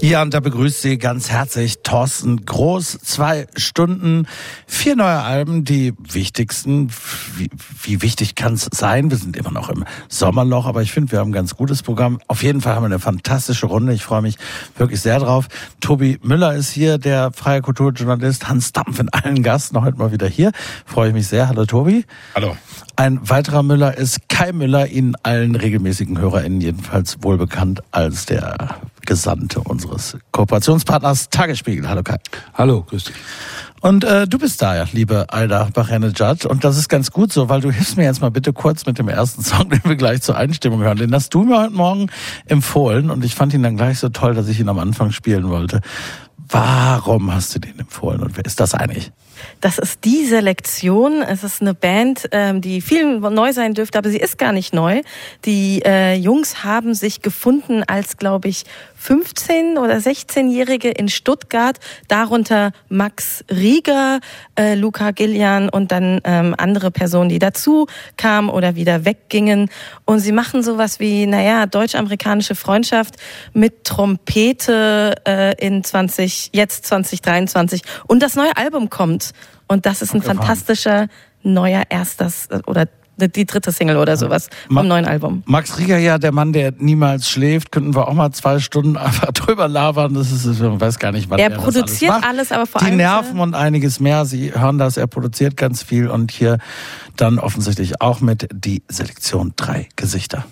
Ja, und da begrüßt Sie ganz herzlich Thorsten Groß. Zwei Stunden, vier neue Alben, die wichtigsten. Wie, wie wichtig kann es sein? Wir sind immer noch im Sommerloch, aber ich finde, wir haben ein ganz gutes Programm. Auf jeden Fall haben wir eine fantastische Runde. Ich freue mich wirklich sehr drauf. Tobi Müller ist hier, der freie Kulturjournalist. Hans Dampf in allen Gasten, heute mal wieder hier. Freue ich mich sehr. Hallo Tobi. Hallo. Ein weiterer Müller ist Kai Müller, Ihnen allen regelmäßigen HörerInnen jedenfalls wohl bekannt als der Gesandte unseres Kooperationspartners Tagesspiegel. Hallo Kai. Hallo, grüß dich. Und äh, du bist da, ja, liebe Alda Bachenejad. Und das ist ganz gut so, weil du hilfst mir jetzt mal bitte kurz mit dem ersten Song, den wir gleich zur Einstimmung hören. Den hast du mir heute Morgen empfohlen und ich fand ihn dann gleich so toll, dass ich ihn am Anfang spielen wollte. Warum hast du den empfohlen und wer ist das eigentlich? Das ist die Selektion. Es ist eine Band, ähm, die vielen neu sein dürfte, aber sie ist gar nicht neu. Die äh, Jungs haben sich gefunden als, glaube ich, 15- oder 16-Jährige in Stuttgart, darunter Max Rieger, äh, Luca Gillian und dann ähm, andere Personen, die dazu kamen oder wieder weggingen. Und sie machen sowas wie, naja, deutsch-amerikanische Freundschaft mit Trompete äh, in 20, jetzt 2023. Und das neue Album kommt. Und das ist ein fantastischer neuer erstes oder die dritte Single oder sowas vom Ma neuen Album. Max Rieger, ja, der Mann, der niemals schläft, könnten wir auch mal zwei Stunden einfach drüber labern. Das ist, ich weiß gar nicht, wann er, er produziert alles, alles, aber vor Die allem. Die Nerven und einiges mehr. Sie hören das, er produziert ganz viel und hier dann offensichtlich auch mit die Selektion drei Gesichter.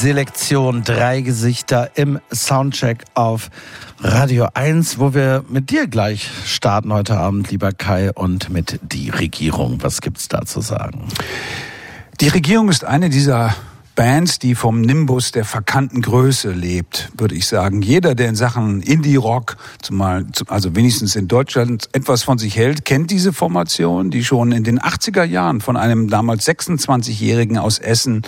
Selektion drei Gesichter im Soundcheck auf Radio 1, wo wir mit dir gleich starten heute Abend, lieber Kai, und mit die Regierung. Was gibt's da zu sagen? Die Regierung ist eine dieser Bands, die vom Nimbus der verkannten Größe lebt, würde ich sagen. Jeder, der in Sachen Indie-Rock, zumal, also wenigstens in Deutschland, etwas von sich hält, kennt diese Formation, die schon in den 80er Jahren von einem damals 26-Jährigen aus Essen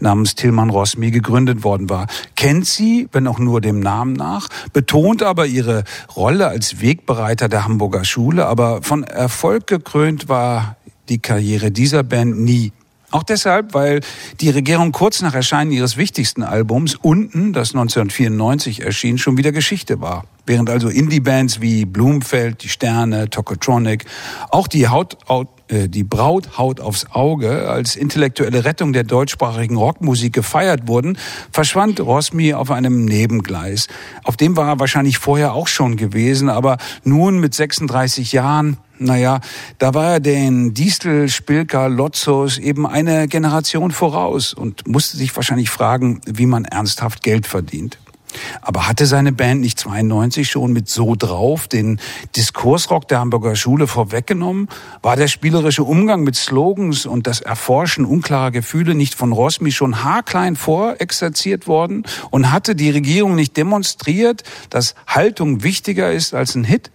namens Tilman Rosmi gegründet worden war. Kennt sie, wenn auch nur dem Namen nach, betont aber ihre Rolle als Wegbereiter der Hamburger Schule, aber von Erfolg gekrönt war die Karriere dieser Band nie. Auch deshalb, weil die Regierung kurz nach Erscheinen ihres wichtigsten Albums Unten, das 1994 erschien, schon wieder Geschichte war. Während also Indie-Bands wie Blumfeld, Die Sterne, Tokotronic, auch die Haut, die Braut Haut aufs Auge als intellektuelle Rettung der deutschsprachigen Rockmusik gefeiert wurden, verschwand Rosmi auf einem Nebengleis. Auf dem war er wahrscheinlich vorher auch schon gewesen, aber nun mit 36 Jahren naja, da war er den Distel, Spilker, Lotzos eben eine Generation voraus und musste sich wahrscheinlich fragen, wie man ernsthaft Geld verdient. Aber hatte seine Band nicht 92 schon mit So drauf den Diskursrock der Hamburger Schule vorweggenommen? War der spielerische Umgang mit Slogans und das Erforschen unklarer Gefühle nicht von Rosmi schon haarklein vorexerziert worden? Und hatte die Regierung nicht demonstriert, dass Haltung wichtiger ist als ein Hit?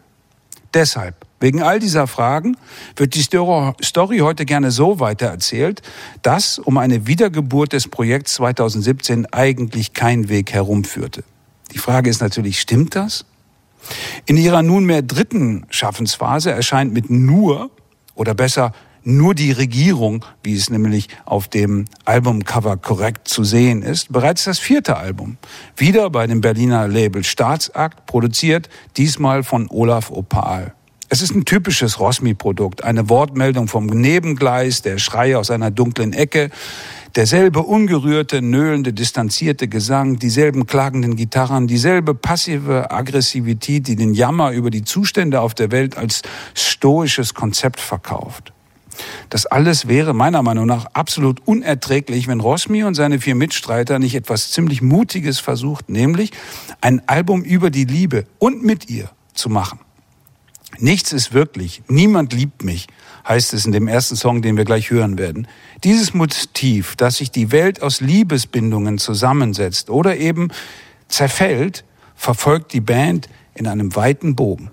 Deshalb Wegen all dieser Fragen wird die Story heute gerne so weitererzählt, dass um eine Wiedergeburt des Projekts 2017 eigentlich kein Weg herumführte. Die Frage ist natürlich, stimmt das? In ihrer nunmehr dritten Schaffensphase erscheint mit nur oder besser nur die Regierung, wie es nämlich auf dem Albumcover korrekt zu sehen ist, bereits das vierte Album. Wieder bei dem Berliner Label Staatsakt, produziert diesmal von Olaf Opal. Es ist ein typisches Rosmi-Produkt, eine Wortmeldung vom Nebengleis, der Schrei aus einer dunklen Ecke, derselbe ungerührte, nöhlende, distanzierte Gesang, dieselben klagenden Gitarren, dieselbe passive Aggressivität, die den Jammer über die Zustände auf der Welt als stoisches Konzept verkauft. Das alles wäre meiner Meinung nach absolut unerträglich, wenn Rosmi und seine vier Mitstreiter nicht etwas ziemlich Mutiges versucht, nämlich ein Album über die Liebe und mit ihr zu machen. Nichts ist wirklich, niemand liebt mich, heißt es in dem ersten Song, den wir gleich hören werden. Dieses Motiv, dass sich die Welt aus Liebesbindungen zusammensetzt oder eben zerfällt, verfolgt die Band in einem weiten Bogen.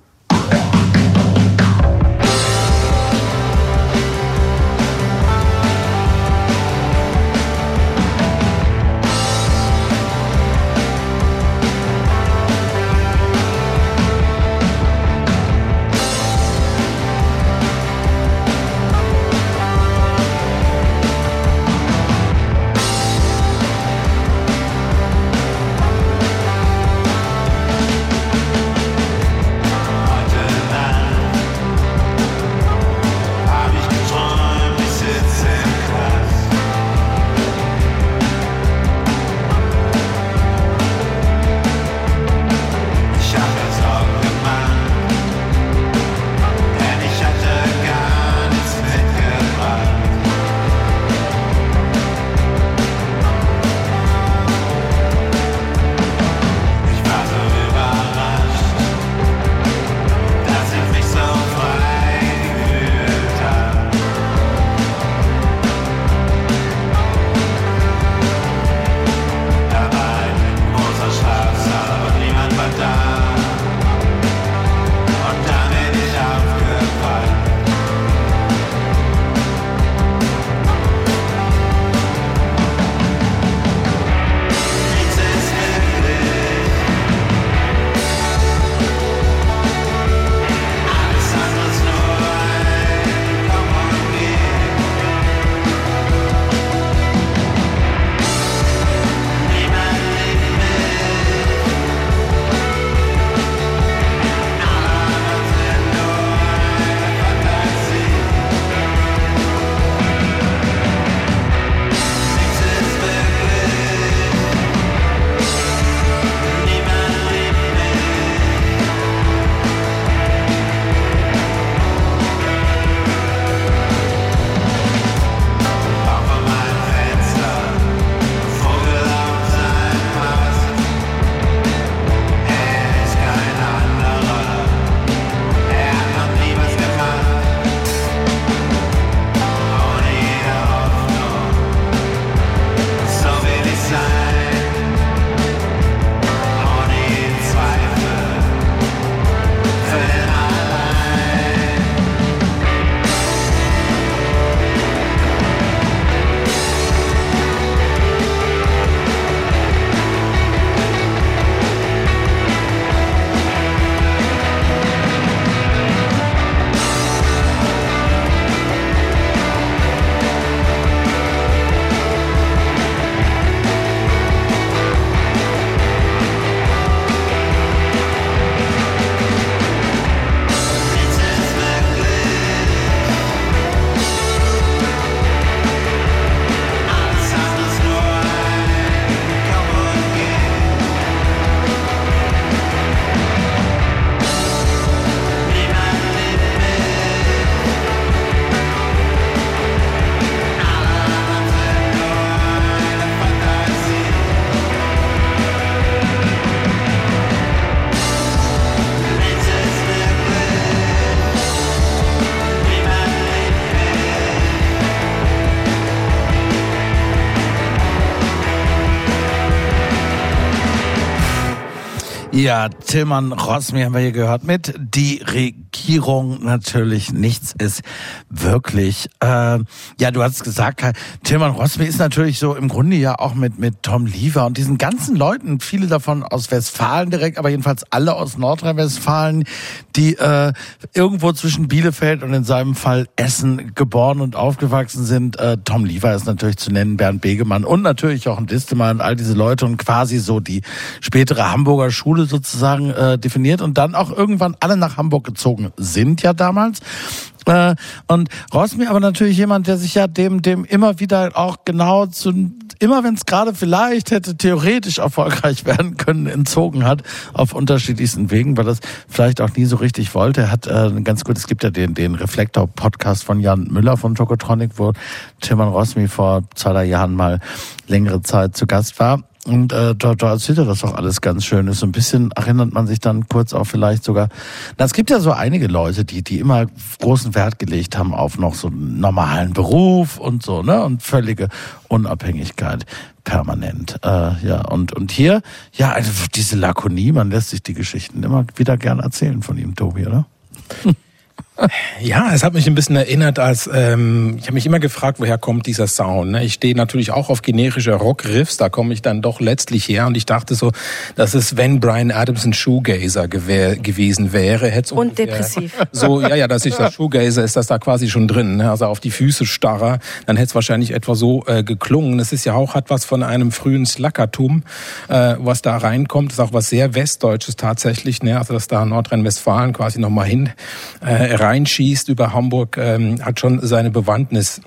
Tillmann Rossmi haben wir hier gehört mit Die Regierung natürlich nichts ist wirklich. Äh, ja, du hast gesagt, Tillmann Rossmi ist natürlich so im Grunde ja auch mit, mit Tom Liever und diesen ganzen Leuten, viele davon aus Westfalen direkt, aber jedenfalls alle aus Nordrhein-Westfalen, die äh, irgendwo zwischen Bielefeld und in seinem Fall Essen geboren und aufgewachsen sind. Äh, Tom Liever ist natürlich zu nennen, Bernd Begemann und natürlich auch ein Distemann, all diese Leute und quasi so die spätere Hamburger Schule sozusagen äh, definiert und dann auch irgendwann alle nach Hamburg gezogen sind ja damals. Äh, und Rosmi aber natürlich jemand, der sich ja dem, dem immer wieder auch genau zu, immer wenn es gerade vielleicht hätte theoretisch erfolgreich werden können, entzogen hat, auf unterschiedlichsten Wegen, weil das vielleicht auch nie so richtig wollte. Er hat äh, ganz gut, es gibt ja den, den Reflektor-Podcast von Jan Müller von Tokotronic, wo Tilman Rosmi vor zwei, drei Jahren mal längere Zeit zu Gast war. Und äh, da, da erzählt er das auch alles ganz schön. Ist so ein bisschen erinnert man sich dann kurz auch vielleicht sogar. Na, es gibt ja so einige Leute, die die immer großen Wert gelegt haben auf noch so einen normalen Beruf und so ne und völlige Unabhängigkeit permanent. Äh, ja und und hier ja also diese Lakonie. Man lässt sich die Geschichten immer wieder gern erzählen von ihm, Tobi, oder? Ja, es hat mich ein bisschen erinnert, als ähm, ich habe mich immer gefragt, woher kommt dieser Sound. Ne? Ich stehe natürlich auch auf generische Rockriffs, da komme ich dann doch letztlich her und ich dachte so, dass es, wenn Brian Adams ein Shoegazer gewesen wäre, hätte und depressiv. So, ja, ja, dass ich das Shoegazer ist das da quasi schon drin, ne? also auf die Füße starrer, dann hätte es wahrscheinlich etwa so äh, geklungen. Es ist ja auch hat was von einem frühen Slackertum, äh, was da reinkommt, das ist auch was sehr Westdeutsches tatsächlich, ne? also dass da Nordrhein-Westfalen quasi nochmal hin äh, reinschießt über Hamburg, ähm, hat schon seine Bewandtnis.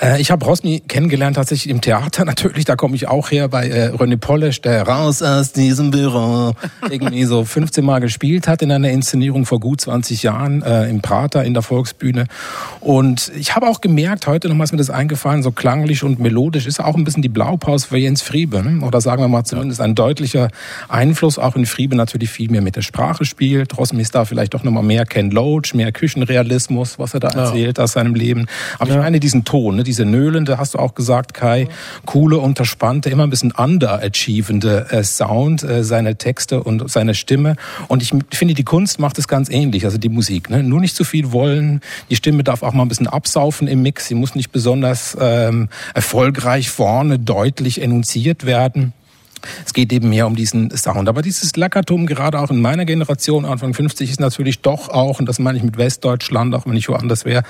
Äh, ich habe Rosny kennengelernt tatsächlich im Theater natürlich, da komme ich auch her bei äh, René Polesch, der raus aus diesem Büro irgendwie so 15 Mal gespielt hat in einer Inszenierung vor gut 20 Jahren äh, im Prater in der Volksbühne. Und ich habe auch gemerkt, heute nochmal ist mir das eingefallen, so klanglich und melodisch ist auch ein bisschen die Blaupause für Jens Friebe. Ne? Oder sagen wir mal zumindest ein deutlicher Einfluss, auch in Friebe natürlich viel mehr mit der Sprache spielt. Rosny ist da vielleicht doch nochmal mehr Ken Loach, mehr Küchenrealismus, was er da erzählt ja. aus seinem Leben. Aber ja. ich meine diesen Ton, ne? diese nöhlende, hast du auch gesagt, Kai, coole, unterspannte, immer ein bisschen underachievende äh, Sound, äh, seine Texte und seine Stimme. Und ich finde, die Kunst macht es ganz ähnlich, also die Musik. Ne? Nur nicht zu viel wollen, die Stimme darf auch mal ein bisschen absaufen im Mix, sie muss nicht besonders ähm, erfolgreich vorne deutlich enunziert werden. Es geht eben mehr um diesen Sound. Aber dieses Lackertum, gerade auch in meiner Generation, Anfang 50, ist natürlich doch auch, und das meine ich mit Westdeutschland, auch wenn ich woanders wäre,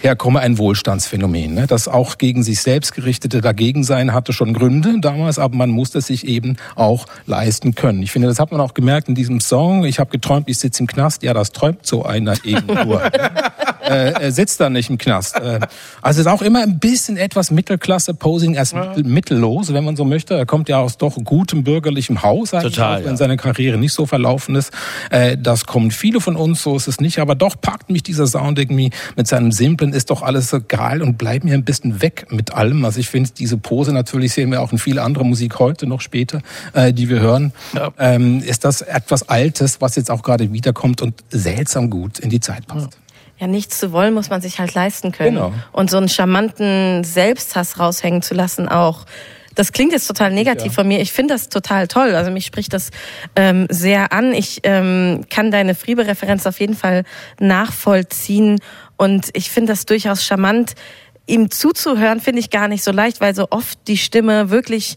herkomme, ein Wohlstandsphänomen. Ne? Das auch gegen sich selbst gerichtete Dagegensein hatte schon Gründe damals, aber man musste es sich eben auch leisten können. Ich finde, das hat man auch gemerkt in diesem Song. Ich habe geträumt, ich sitze im Knast. Ja, das träumt so einer eben nur. äh, er sitzt da nicht im Knast. Äh, also es ist auch immer ein bisschen etwas Mittelklasse-Posing als mittellos, wenn man so möchte. Er kommt ja aus doch gutem bürgerlichem Haus, Total, auch, wenn ja. seine Karriere nicht so verlaufen ist. Äh, das kommen viele von uns, so ist es nicht. Aber doch packt mich dieser Sound irgendwie mit seinem Simplen, ist doch alles so geil und bleibt mir ein bisschen weg mit allem. Also ich finde diese Pose, natürlich sehen wir auch in viel andere Musik heute noch später, äh, die wir hören, ja. ähm, ist das etwas Altes, was jetzt auch gerade wiederkommt und seltsam gut in die Zeit passt. Ja, nichts zu wollen muss man sich halt leisten können. Genau. Und so einen charmanten Selbsthass raushängen zu lassen auch das klingt jetzt total negativ ja. von mir. Ich finde das total toll. Also mich spricht das ähm, sehr an. Ich ähm, kann deine Friebe-Referenz auf jeden Fall nachvollziehen. Und ich finde das durchaus charmant. Ihm zuzuhören finde ich gar nicht so leicht, weil so oft die Stimme wirklich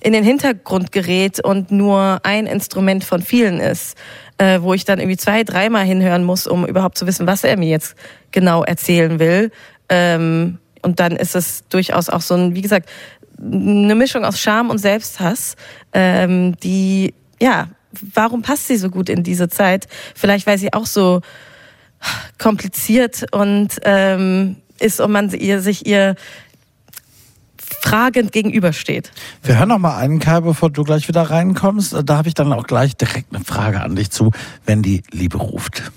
in den Hintergrund gerät und nur ein Instrument von vielen ist, äh, wo ich dann irgendwie zwei, dreimal hinhören muss, um überhaupt zu wissen, was er mir jetzt genau erzählen will. Ähm, und dann ist es durchaus auch so ein, wie gesagt, eine Mischung aus Scham und Selbsthass, ähm, die, ja, warum passt sie so gut in diese Zeit? Vielleicht, weil sie auch so kompliziert und ähm, ist und man ihr, sich ihr fragend gegenübersteht. Wir hören noch mal einen, Kai, bevor du gleich wieder reinkommst. Da habe ich dann auch gleich direkt eine Frage an dich zu, wenn die Liebe ruft.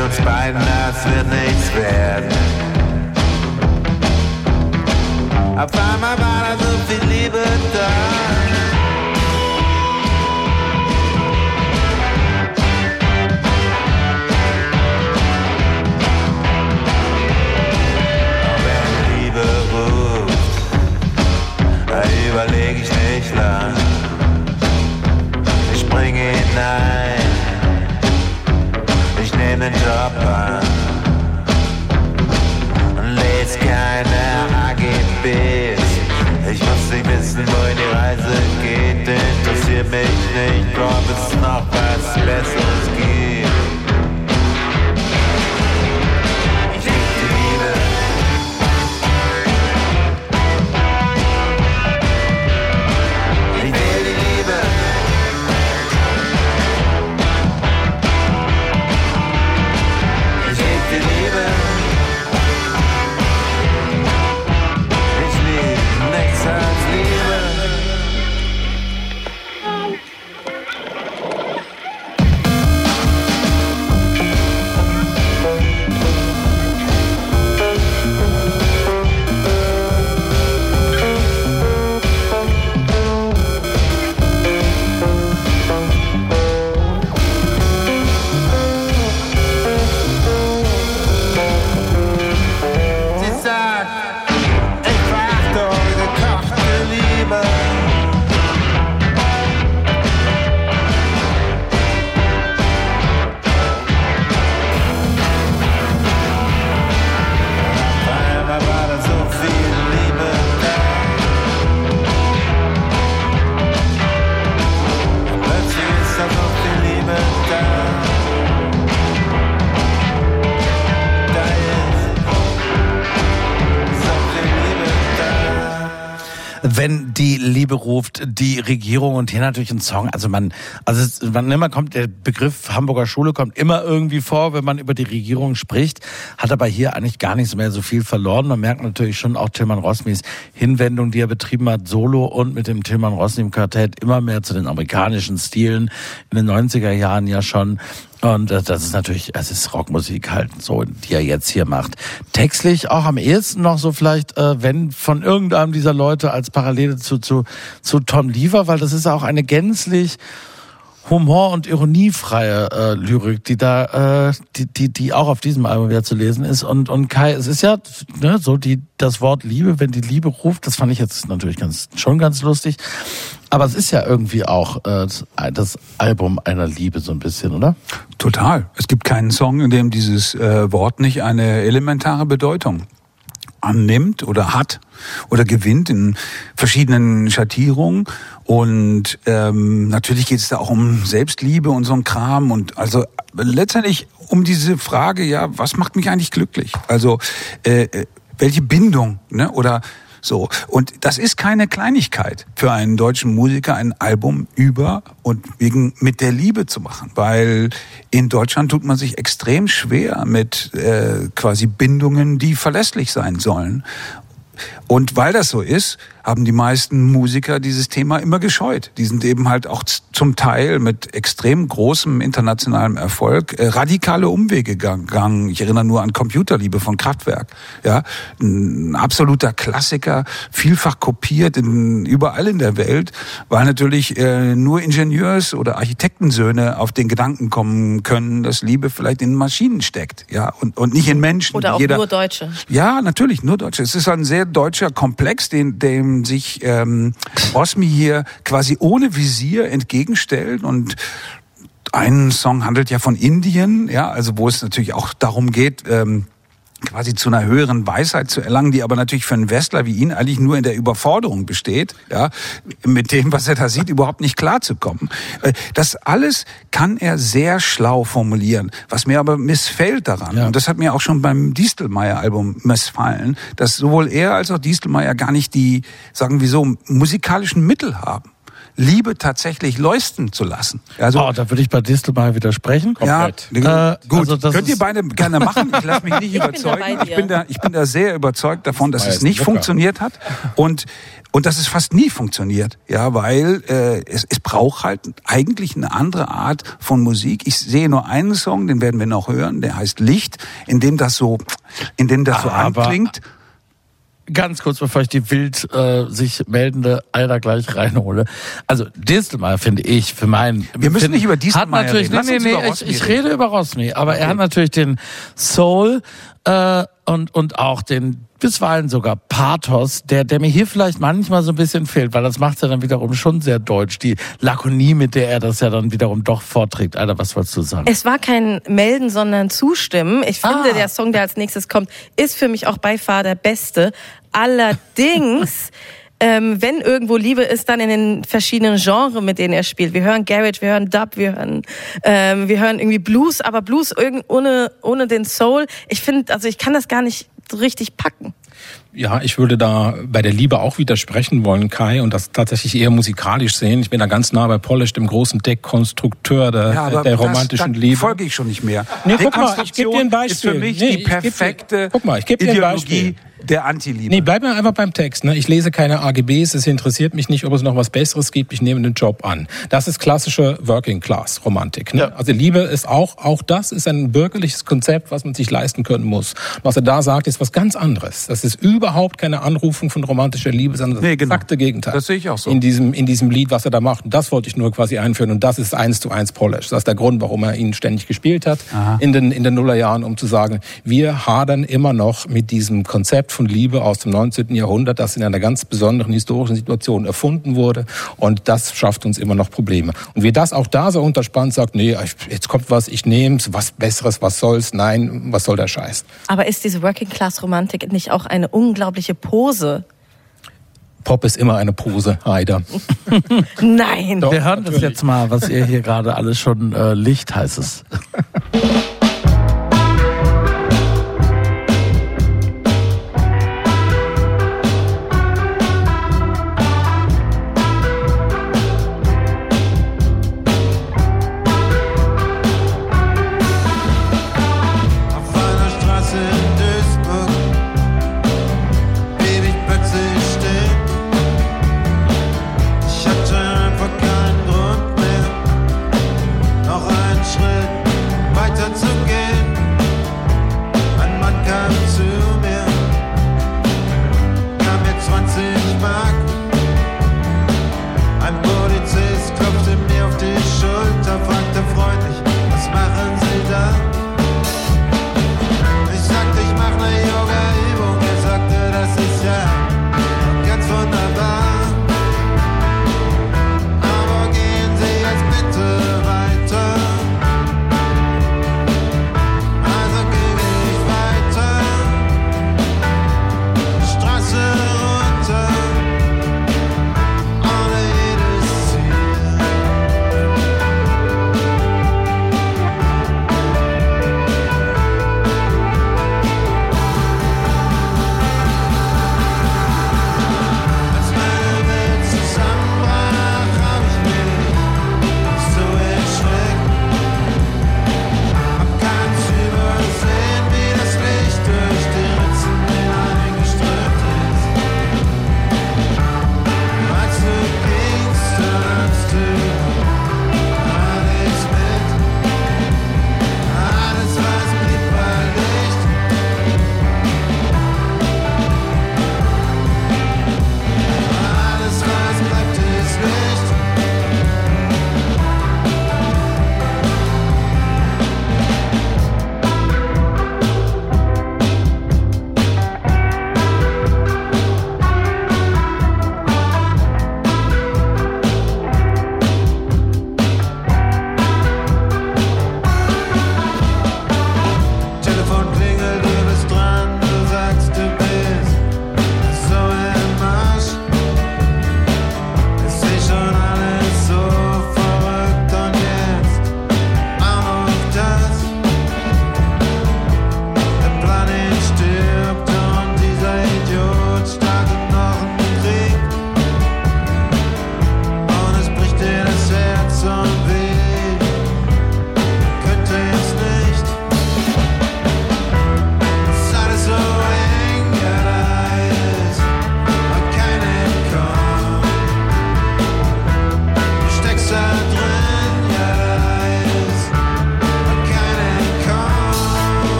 Uns beiden, das wird nichts werden. Auf einmal war da so viel Liebe da. überlege ich nicht lang. Ich springe hinein, an und lese keine AGBs. Ich muss nicht wissen, wohin die Reise geht, interessiert mich nicht, ob es noch was Besseres gibt. Die Liebe ruft, die Regierung und hier natürlich ein Song. Also man, also man immer kommt der Begriff Hamburger Schule kommt immer irgendwie vor, wenn man über die Regierung spricht, hat aber hier eigentlich gar nichts mehr so viel verloren. Man merkt natürlich schon auch Tilman Rosmis Hinwendung, die er betrieben hat, solo und mit dem Tilman Rosmi Quartett immer mehr zu den amerikanischen Stilen in den 90er Jahren ja schon. Und äh, das ist natürlich, es ist Rockmusik halt so, die er jetzt hier macht. Textlich auch am ehesten noch so vielleicht, äh, wenn von irgendeinem dieser Leute als Parallele zu, zu, zu Tom Lever, weil das ist auch eine gänzlich humor- und ironiefreie äh, Lyrik, die da, äh, die, die, die auch auf diesem Album wieder zu lesen ist. Und, und Kai, es ist ja ne, so die, das Wort Liebe, wenn die Liebe ruft, das fand ich jetzt natürlich ganz, schon ganz lustig. Aber es ist ja irgendwie auch äh, das Album einer Liebe so ein bisschen, oder? Total. Es gibt keinen Song, in dem dieses äh, Wort nicht eine elementare Bedeutung annimmt oder hat oder gewinnt in verschiedenen Schattierungen. Und ähm, natürlich geht es da auch um Selbstliebe und so ein Kram. Und also letztendlich um diese Frage, ja, was macht mich eigentlich glücklich? Also äh, äh welche Bindung ne? oder so. Und das ist keine Kleinigkeit für einen deutschen Musiker, ein Album über und wegen mit der Liebe zu machen. Weil in Deutschland tut man sich extrem schwer mit äh, quasi Bindungen, die verlässlich sein sollen. Und weil das so ist, haben die meisten Musiker dieses Thema immer gescheut. Die sind eben halt auch zum Teil mit extrem großem internationalem Erfolg äh, radikale Umwege gegangen. Ich erinnere nur an Computerliebe von Kraftwerk. Ja, ein absoluter Klassiker, vielfach kopiert in, überall in der Welt, weil natürlich äh, nur Ingenieurs- oder Architektensöhne auf den Gedanken kommen können, dass Liebe vielleicht in Maschinen steckt, ja, und, und nicht in Menschen. Oder auch Jeder, nur Deutsche. Ja, natürlich, nur Deutsche. Es ist ein sehr deutscher Komplex, den, dem sich ähm, Osmi hier quasi ohne Visier entgegenstellt und ein Song handelt ja von Indien, ja, also wo es natürlich auch darum geht, ähm, quasi zu einer höheren Weisheit zu erlangen, die aber natürlich für einen Westler wie ihn eigentlich nur in der Überforderung besteht, ja, mit dem, was er da sieht, überhaupt nicht klarzukommen. Äh, das alles kann er sehr schlau formulieren, was mir aber missfällt daran. Ja. Und das hat mir auch schon beim Distelmeier-Album missfallen, dass sowohl er als auch Distelmeier gar nicht die, sagen wir so, musikalischen Mittel haben Liebe tatsächlich leuchten zu lassen. Also, oh, da würde ich bei Distel mal widersprechen. Ja, äh, gut. Also Könnt ihr beide gerne machen. Ich lasse mich nicht Ich bin überzeugen. dabei ich, bin da, ich bin da sehr überzeugt davon, dass es nicht funktioniert hat. Und und dass es fast nie funktioniert, ja, weil äh, es, es braucht halt eigentlich eine andere Art von Musik. Ich sehe nur einen Song, den werden wir noch hören, der heißt Licht, in dem das so, in dem das so Aber- anklingt. Ganz kurz, bevor ich die wild äh, sich meldende Alter gleich reinhole. Also Distelmeier finde ich für meinen. Wir müssen nicht über Distelmeier reden. Nee, nee, nee, ich, ich rede über Rosmi, aber er hat natürlich den Soul äh, und und auch den bisweilen sogar Pathos, der der mir hier vielleicht manchmal so ein bisschen fehlt, weil das macht ja dann wiederum schon sehr deutsch. Die Lakonie, mit der er das ja dann wiederum doch vorträgt. Alter, was wolltest du sagen? Es war kein Melden, sondern Zustimmen. Ich finde, Ah. der Song, der als nächstes kommt, ist für mich auch bei Far der beste. Allerdings, ähm, wenn irgendwo Liebe ist, dann in den verschiedenen Genres, mit denen er spielt. Wir hören Garage, wir hören Dub, wir hören, ähm, wir hören irgendwie Blues, aber Blues ohne, ohne den Soul. Ich finde, also ich kann das gar nicht so richtig packen. Ja, ich würde da bei der Liebe auch widersprechen wollen, Kai, und das tatsächlich eher musikalisch sehen. Ich bin da ganz nah bei Polish, dem großen Deckkonstrukteur der, Ja, aber der das- romantischen da Liebe. folge ich schon nicht mehr. Nee, guck mal, ich geb dir ein Dekonstruktion ist für Beispiel. mich Nee, die ich geb dir- perfekte guck mal, ich geb dir ein Ideologie Beispiel. Der Antiliebe. Nee, bleib mir einfach beim Text. Ne? Ich lese keine AGBs, es interessiert mich nicht, ob es noch was Besseres gibt. Ich nehme den Job an. Das ist klassische Working Class Romantik. Ne? Ja. Also Liebe ist auch, auch das ist ein bürgerliches Konzept, was man sich leisten können muss. Was er da sagt, ist was ganz anderes. Das ist überhaupt keine Anrufung von romantischer Liebe, sondern das Nee, genau. exakte Gegenteil. Das sehe ich auch so. In diesem, in diesem Lied, was er da macht. Und das wollte ich nur quasi einführen. Und das ist eins zu eins Polish. Das ist der Grund, warum er ihn ständig gespielt hat in den, in den Nullerjahren, um zu sagen, wir hadern immer noch mit diesem Konzept von Liebe aus dem 19. Jahrhundert, das in einer ganz besonderen historischen Situation erfunden wurde. Und das schafft uns immer noch Probleme. Und wie das auch da so unterspannt sagt, nee, jetzt kommt was, ich nehm's, was Besseres, was soll's, nein, was soll der Scheiß? Aber ist diese Working Class Romantik nicht auch eine unglaubliche Pose? Pop ist immer eine Pose, Heider. Nein. Doch, Wir hören das natürlich. jetzt mal, was ihr hier gerade alles schon äh, Licht heißt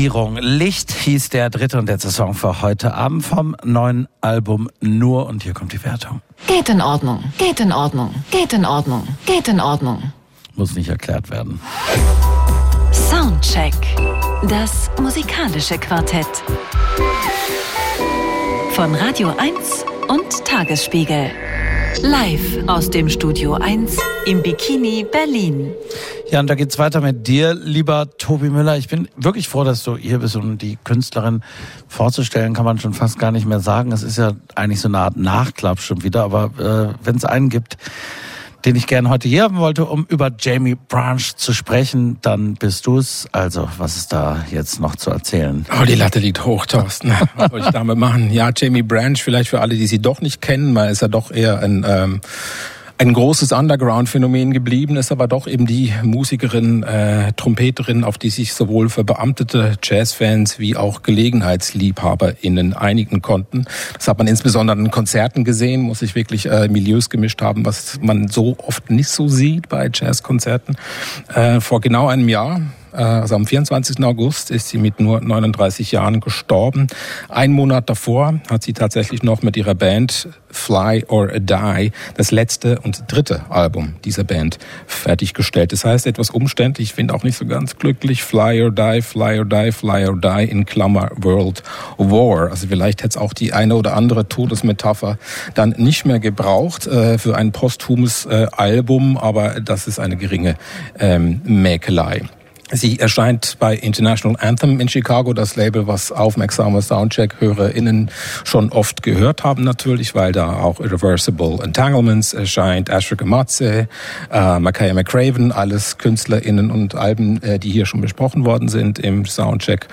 Regierung. Licht hieß der dritte und letzte Song für heute Abend vom neuen Album Nur und hier kommt die Wertung. Geht in Ordnung, geht in Ordnung, geht in Ordnung, geht in Ordnung. Muss nicht erklärt werden. Soundcheck. Das musikalische Quartett. Von Radio 1 und Tagesspiegel. Live aus dem Studio 1 im Bikini Berlin. Ja, und da geht's weiter mit dir, lieber Tobi Müller. Ich bin wirklich froh, dass du hier bist, um die Künstlerin vorzustellen, kann man schon fast gar nicht mehr sagen. Es ist ja eigentlich so eine Art Nachklapp schon wieder, aber äh, wenn es einen gibt, den ich gerne heute hier haben wollte, um über Jamie Branch zu sprechen, dann bist du es. Also, was ist da jetzt noch zu erzählen? Oh, die Latte liegt hoch, Thorsten. Was soll ich damit machen? Ja, Jamie Branch, vielleicht für alle, die sie doch nicht kennen, mal ist er doch eher ein... Ähm ein großes Underground-Phänomen geblieben ist aber doch eben die Musikerin, äh, Trompeterin, auf die sich sowohl verbeamtete Jazzfans wie auch GelegenheitsliebhaberInnen einigen konnten. Das hat man insbesondere in Konzerten gesehen, muss ich wirklich äh, Milieus gemischt haben, was man so oft nicht so sieht bei Jazzkonzerten. Äh, vor genau einem Jahr also am 24. August ist sie mit nur 39 Jahren gestorben. Ein Monat davor hat sie tatsächlich noch mit ihrer Band Fly or Die das letzte und dritte Album dieser Band fertiggestellt. Das heißt etwas umständlich, ich finde auch nicht so ganz glücklich. Fly or Die, Fly or Die, Fly or Die in Klammer World War. Also vielleicht hätte es auch die eine oder andere Todesmetapher dann nicht mehr gebraucht äh, für ein posthumes äh, Album, aber das ist eine geringe ähm, Mäkelei. Sie erscheint bei International Anthem in Chicago, das Label, was aufmerksame Soundcheck-HörerInnen schon oft gehört haben natürlich, weil da auch Irreversible Entanglements erscheint, Asher Gamatze, äh, Makaya McCraven, alles KünstlerInnen und Alben, äh, die hier schon besprochen worden sind im Soundcheck.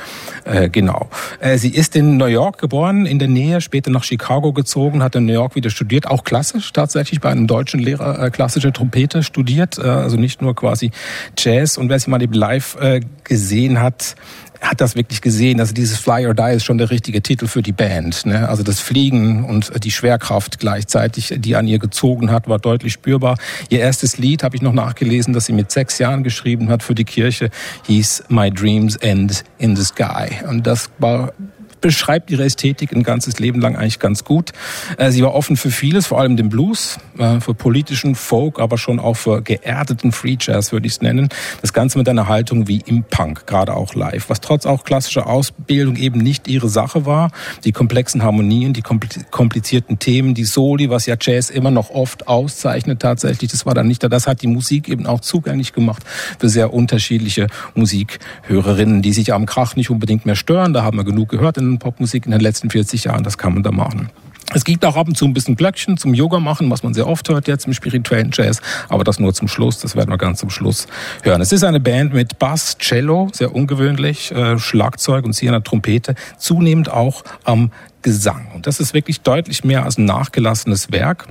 Äh, genau. Äh, sie ist in New York geboren, in der Nähe, später nach Chicago gezogen, hat in New York wieder studiert, auch klassisch tatsächlich bei einem deutschen Lehrer äh, klassische Trompete studiert, äh, also nicht nur quasi Jazz. Und wer sich mal die live äh, gesehen hat, hat das wirklich gesehen. Also dieses Fly or Die ist schon der richtige Titel für die Band. Ne? Also das Fliegen und die Schwerkraft gleichzeitig, die an ihr gezogen hat, war deutlich spürbar. Ihr erstes Lied habe ich noch nachgelesen, das sie mit sechs Jahren geschrieben hat für die Kirche, hieß My Dreams End in the Sky. Und das war beschreibt ihre Ästhetik ein ganzes Leben lang eigentlich ganz gut. Äh, sie war offen für vieles, vor allem den Blues, äh, für politischen Folk, aber schon auch für geerdeten Free Jazz würde ich es nennen. Das Ganze mit einer Haltung wie im Punk, gerade auch live, was trotz auch klassischer Ausbildung eben nicht ihre Sache war. Die komplexen Harmonien, die komplizierten Themen, die Soli, was ja Jazz immer noch oft auszeichnet tatsächlich, das war dann nicht da. Das hat die Musik eben auch zugänglich gemacht für sehr unterschiedliche Musikhörerinnen, die sich am Krach nicht unbedingt mehr stören. Da haben wir genug gehört in Popmusik in den letzten 40 Jahren. Das kann man da machen. Es gibt auch ab und zu ein bisschen Glöckchen zum Yoga machen, was man sehr oft hört jetzt im spirituellen Jazz, aber das nur zum Schluss, das werden wir ganz zum Schluss hören. Es ist eine Band mit Bass, Cello, sehr ungewöhnlich, äh, Schlagzeug und sie an der Trompete, zunehmend auch am Gesang. Und das ist wirklich deutlich mehr als ein nachgelassenes Werk.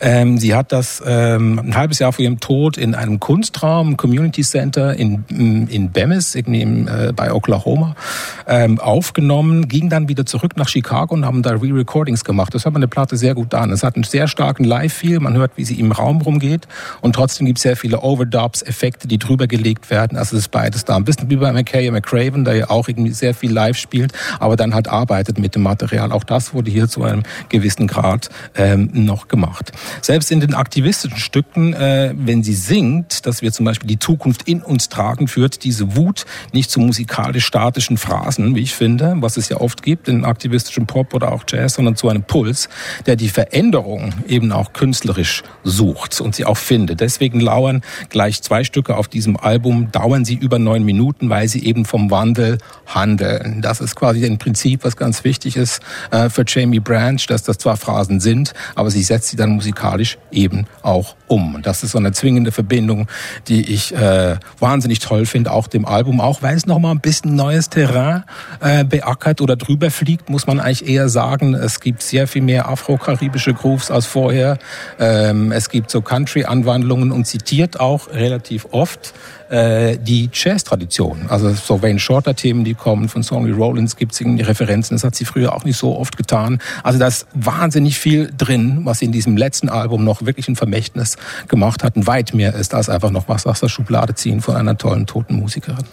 Ähm, sie hat das ähm, ein halbes Jahr vor ihrem Tod in einem Kunstraum, Community Center in, in Bemis, irgendwie äh, bei Oklahoma, ähm, aufgenommen, ging dann wieder zurück nach Chicago und haben da Re-Recordings gemacht. Das hört man der Platte sehr gut an. Es hat einen sehr starken Live-Feel, man hört, wie sie im Raum rumgeht und trotzdem gibt es sehr viele Overdubs, Effekte, die drüber gelegt werden. Also es ist beides da. Ein bisschen wie bei McKay McCraven, der ja auch irgendwie sehr viel live spielt, aber dann halt arbeitet mit dem Material. Auch das wurde hier zu einem gewissen Grad ähm, noch gemacht macht. Selbst in den aktivistischen Stücken, äh, wenn sie singt, dass wir zum Beispiel die Zukunft in uns tragen, führt diese Wut nicht zu musikalisch statischen Phrasen, wie ich finde, was es ja oft gibt in aktivistischen Pop oder auch Jazz, sondern zu einem Puls, der die Veränderung eben auch künstlerisch sucht und sie auch findet. Deswegen lauern gleich zwei Stücke auf diesem Album, dauern sie über neun Minuten, weil sie eben vom Wandel handeln. Das ist quasi ein Prinzip, was ganz wichtig ist äh, für Jamie Branch, dass das zwar Phrasen sind, aber sie setzt sie dann musikalisch eben auch um. Und das ist so eine zwingende Verbindung, die ich äh, wahnsinnig toll finde, auch dem Album, auch weil es nochmal ein bisschen neues Terrain äh, beackert oder drüber fliegt, muss man eigentlich eher sagen. Es gibt sehr viel mehr afro-karibische Grooves als vorher. Ähm, es gibt so Country-Anwandlungen und zitiert auch relativ oft äh, die Jazz-Tradition. Also so Wayne Shorter-Themen, die kommen von Sonny Rollins, gibt es irgendwie Referenzen. Das hat sie früher auch nicht so oft getan. Also da ist wahnsinnig viel drin, was sie in diesem letzten Album noch wirklich ein Vermächtnis gemacht hat. Und weit mehr ist als einfach noch was aus der Schublade ziehen von einer tollen toten Musikerin.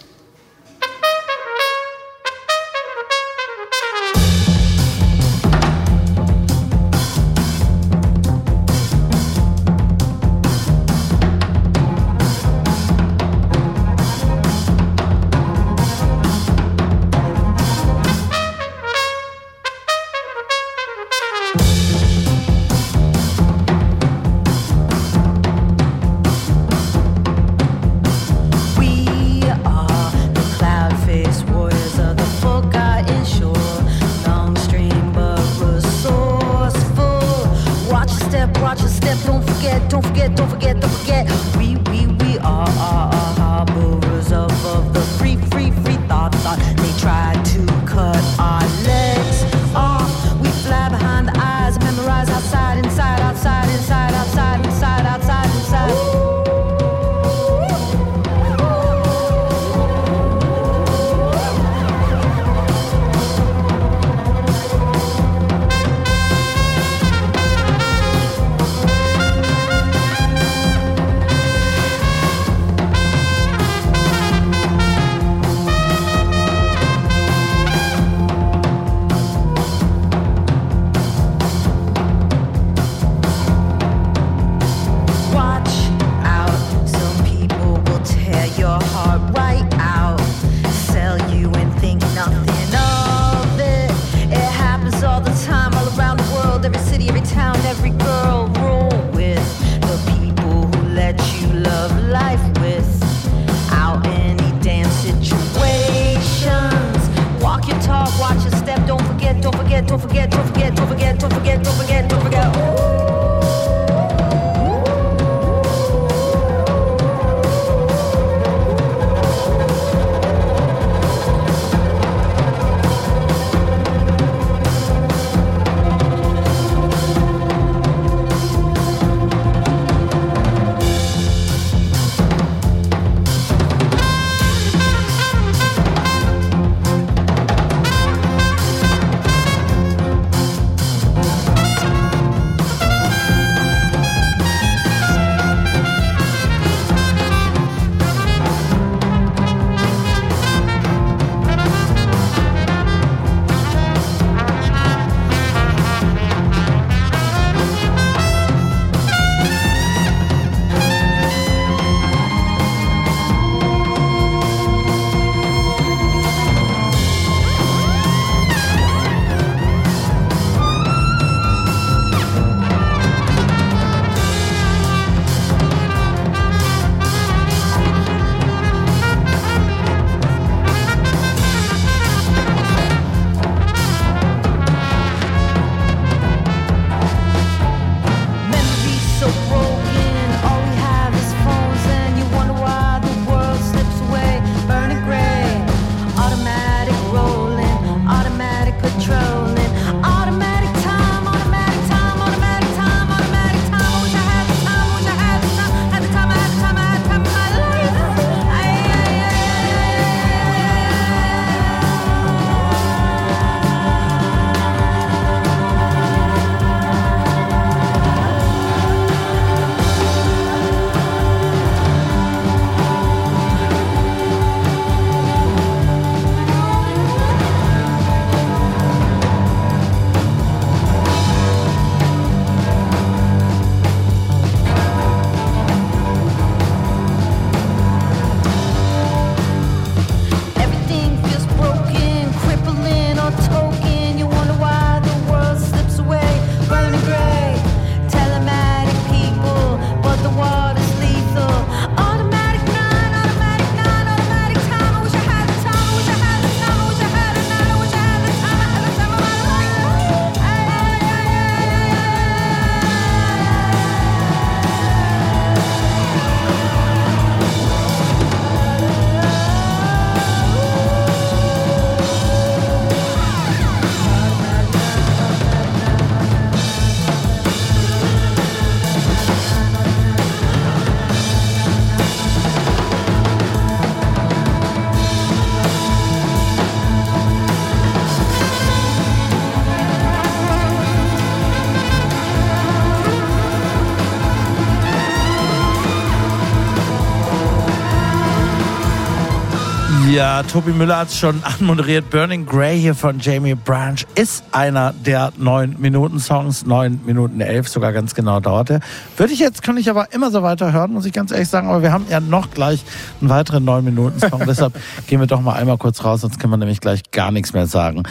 Tobi Müller hat es schon anmoderiert. Burning Grey hier von Jamie Branch ist einer der neun Minuten Songs. Neun Minuten elf sogar ganz genau dauerte. Würde ich jetzt, kann ich aber immer so weiter hören, muss ich ganz ehrlich sagen. Aber wir haben ja noch gleich einen weiteren neun Minuten Song. Deshalb gehen wir doch mal einmal kurz raus, sonst können wir nämlich gleich gar nichts mehr sagen.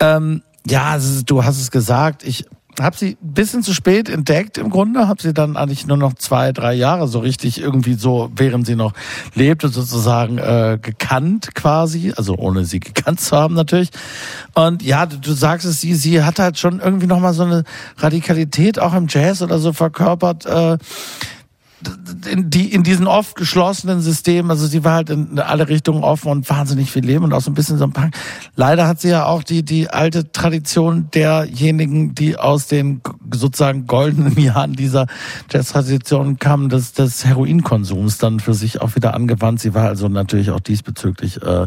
Ähm, ja, du hast es gesagt. Ich habe sie ein bisschen zu spät entdeckt im Grunde, habe sie dann eigentlich nur noch zwei, drei Jahre so richtig irgendwie so, während sie noch lebte, sozusagen äh, gekannt quasi, also ohne sie gekannt zu haben natürlich. Und ja, du, du sagst es, sie, sie hat halt schon irgendwie nochmal so eine Radikalität auch im Jazz oder so verkörpert. Äh, in, die, in diesen oft geschlossenen Systemen, also sie war halt in alle Richtungen offen und wahnsinnig viel Leben und auch so ein bisschen so ein Punk. Leider hat sie ja auch die, die alte Tradition derjenigen, die aus den sozusagen goldenen Jahren dieser Jazz-Tradition kamen, des, des Heroinkonsums dann für sich auch wieder angewandt. Sie war also natürlich auch diesbezüglich äh,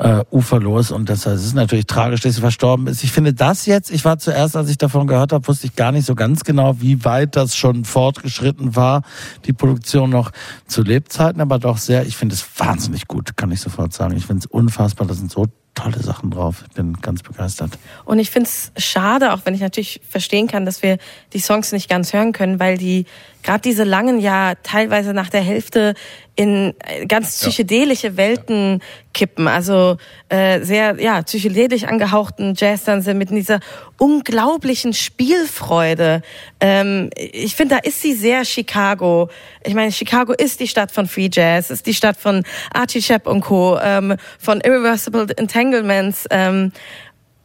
äh, uferlos und das es ist natürlich tragisch, dass sie verstorben ist. Ich finde das jetzt, ich war zuerst, als ich davon gehört habe, wusste ich gar nicht so ganz genau, wie weit das schon fortgeschritten war, die Produktion noch zu Lebzeiten, aber doch sehr, ich finde es wahnsinnig gut, kann ich sofort sagen. Ich finde es unfassbar, das sind so tolle Sachen drauf. Ich bin ganz begeistert. Und ich finde es schade, auch wenn ich natürlich verstehen kann, dass wir die Songs nicht ganz hören können, weil die gerade diese langen ja teilweise nach der Hälfte in äh, ganz psychedelische Welten kippen. Also äh, sehr ja psychedelisch angehauchten Jazz dann sind mit dieser unglaublichen Spielfreude. Ähm, ich finde, da ist sie sehr Chicago. Ich meine, Chicago ist die Stadt von Free Jazz, ist die Stadt von Archie Shepp und Co., ähm, von Irreversible Entanglements. Ähm,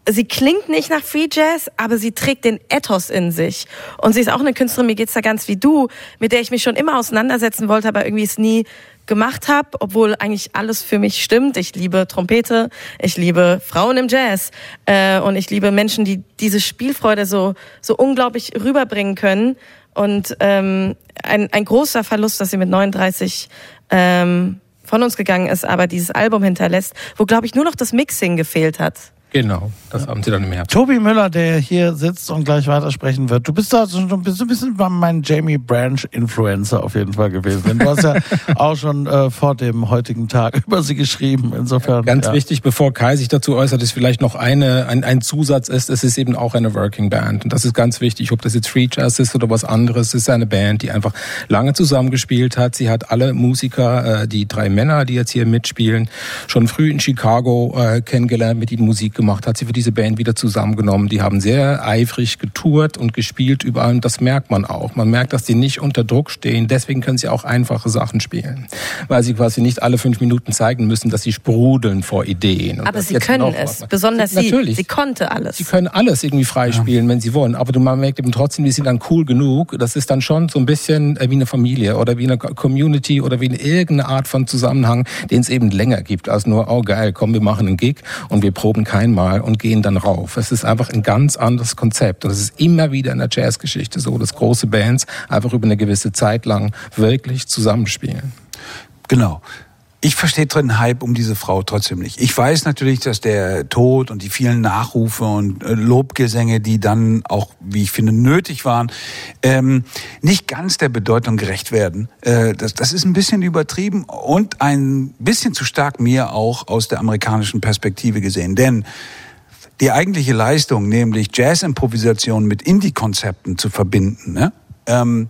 sie klingt nicht nach Free Jazz, aber sie trägt den Ethos in sich. Und sie ist auch eine Künstlerin, mir geht's da ganz wie du, mit der ich mich schon immer auseinandersetzen wollte, aber irgendwie es nie gemacht habe, obwohl eigentlich alles für mich stimmt. Ich liebe Trompete, ich liebe Frauen im Jazz äh, und ich liebe Menschen, die diese Spielfreude so so unglaublich rüberbringen können. Und ähm, ein, ein großer Verlust, dass sie mit 39 ähm, von uns gegangen ist, aber dieses Album hinterlässt, wo glaube ich nur noch das Mixing gefehlt hat. Genau, das haben sie dann im Herbst. Tobi Müller, der hier sitzt und gleich weitersprechen wird. Du bist da so ein bisschen, ein bisschen mein Jamie Branch Influencer auf jeden Fall gewesen. Denn du hast ja auch schon äh, vor dem heutigen Tag über sie geschrieben. Insofern. Ganz ja. wichtig, bevor Kai sich dazu äußert, ist vielleicht noch eine, ein, ein Zusatz ist, es ist eben auch eine Working Band. Und das ist ganz wichtig, ob das jetzt Free Jazz ist oder was anderes. Es ist eine Band, die einfach lange zusammengespielt hat. Sie hat alle Musiker, äh, die drei Männer, die jetzt hier mitspielen, schon früh in Chicago äh, kennengelernt, mit ihnen Musik gemacht, hat sie für diese Band wieder zusammengenommen. Die haben sehr eifrig getourt und gespielt überall. Und das merkt man auch. Man merkt, dass die nicht unter Druck stehen. Deswegen können sie auch einfache Sachen spielen. Weil sie quasi nicht alle fünf Minuten zeigen müssen, dass sie sprudeln vor Ideen. Aber sie können es, was- besonders sie. Natürlich. Sie konnte alles. Sie können alles irgendwie freispielen, wenn sie wollen. Aber du man merkt eben trotzdem, die sind dann cool genug. Das ist dann schon so ein bisschen äh, wie eine Familie oder wie eine Co- Community oder wie eine irgendeine Art von Zusammenhang, den es eben länger gibt als nur, oh geil, komm, wir machen einen Gig und wir proben kein Mal und gehen dann rauf. Es ist einfach ein ganz anderes Konzept. Und es ist immer wieder in der Jazzgeschichte so, dass große Bands einfach über eine gewisse Zeit lang wirklich zusammenspielen. Genau. Ich verstehe drin Hype um diese Frau trotzdem nicht. Ich weiß natürlich, dass der Tod und die vielen Nachrufe und äh, Lobgesänge, die dann auch, wie ich finde, nötig waren, ähm, nicht ganz der Bedeutung gerecht werden. Äh, das, das ist ein bisschen übertrieben und ein bisschen zu stark mir auch aus der amerikanischen Perspektive gesehen. Denn die eigentliche Leistung, nämlich Jazz-Improvisation mit Indie-Konzepten zu verbinden, ne? ähm,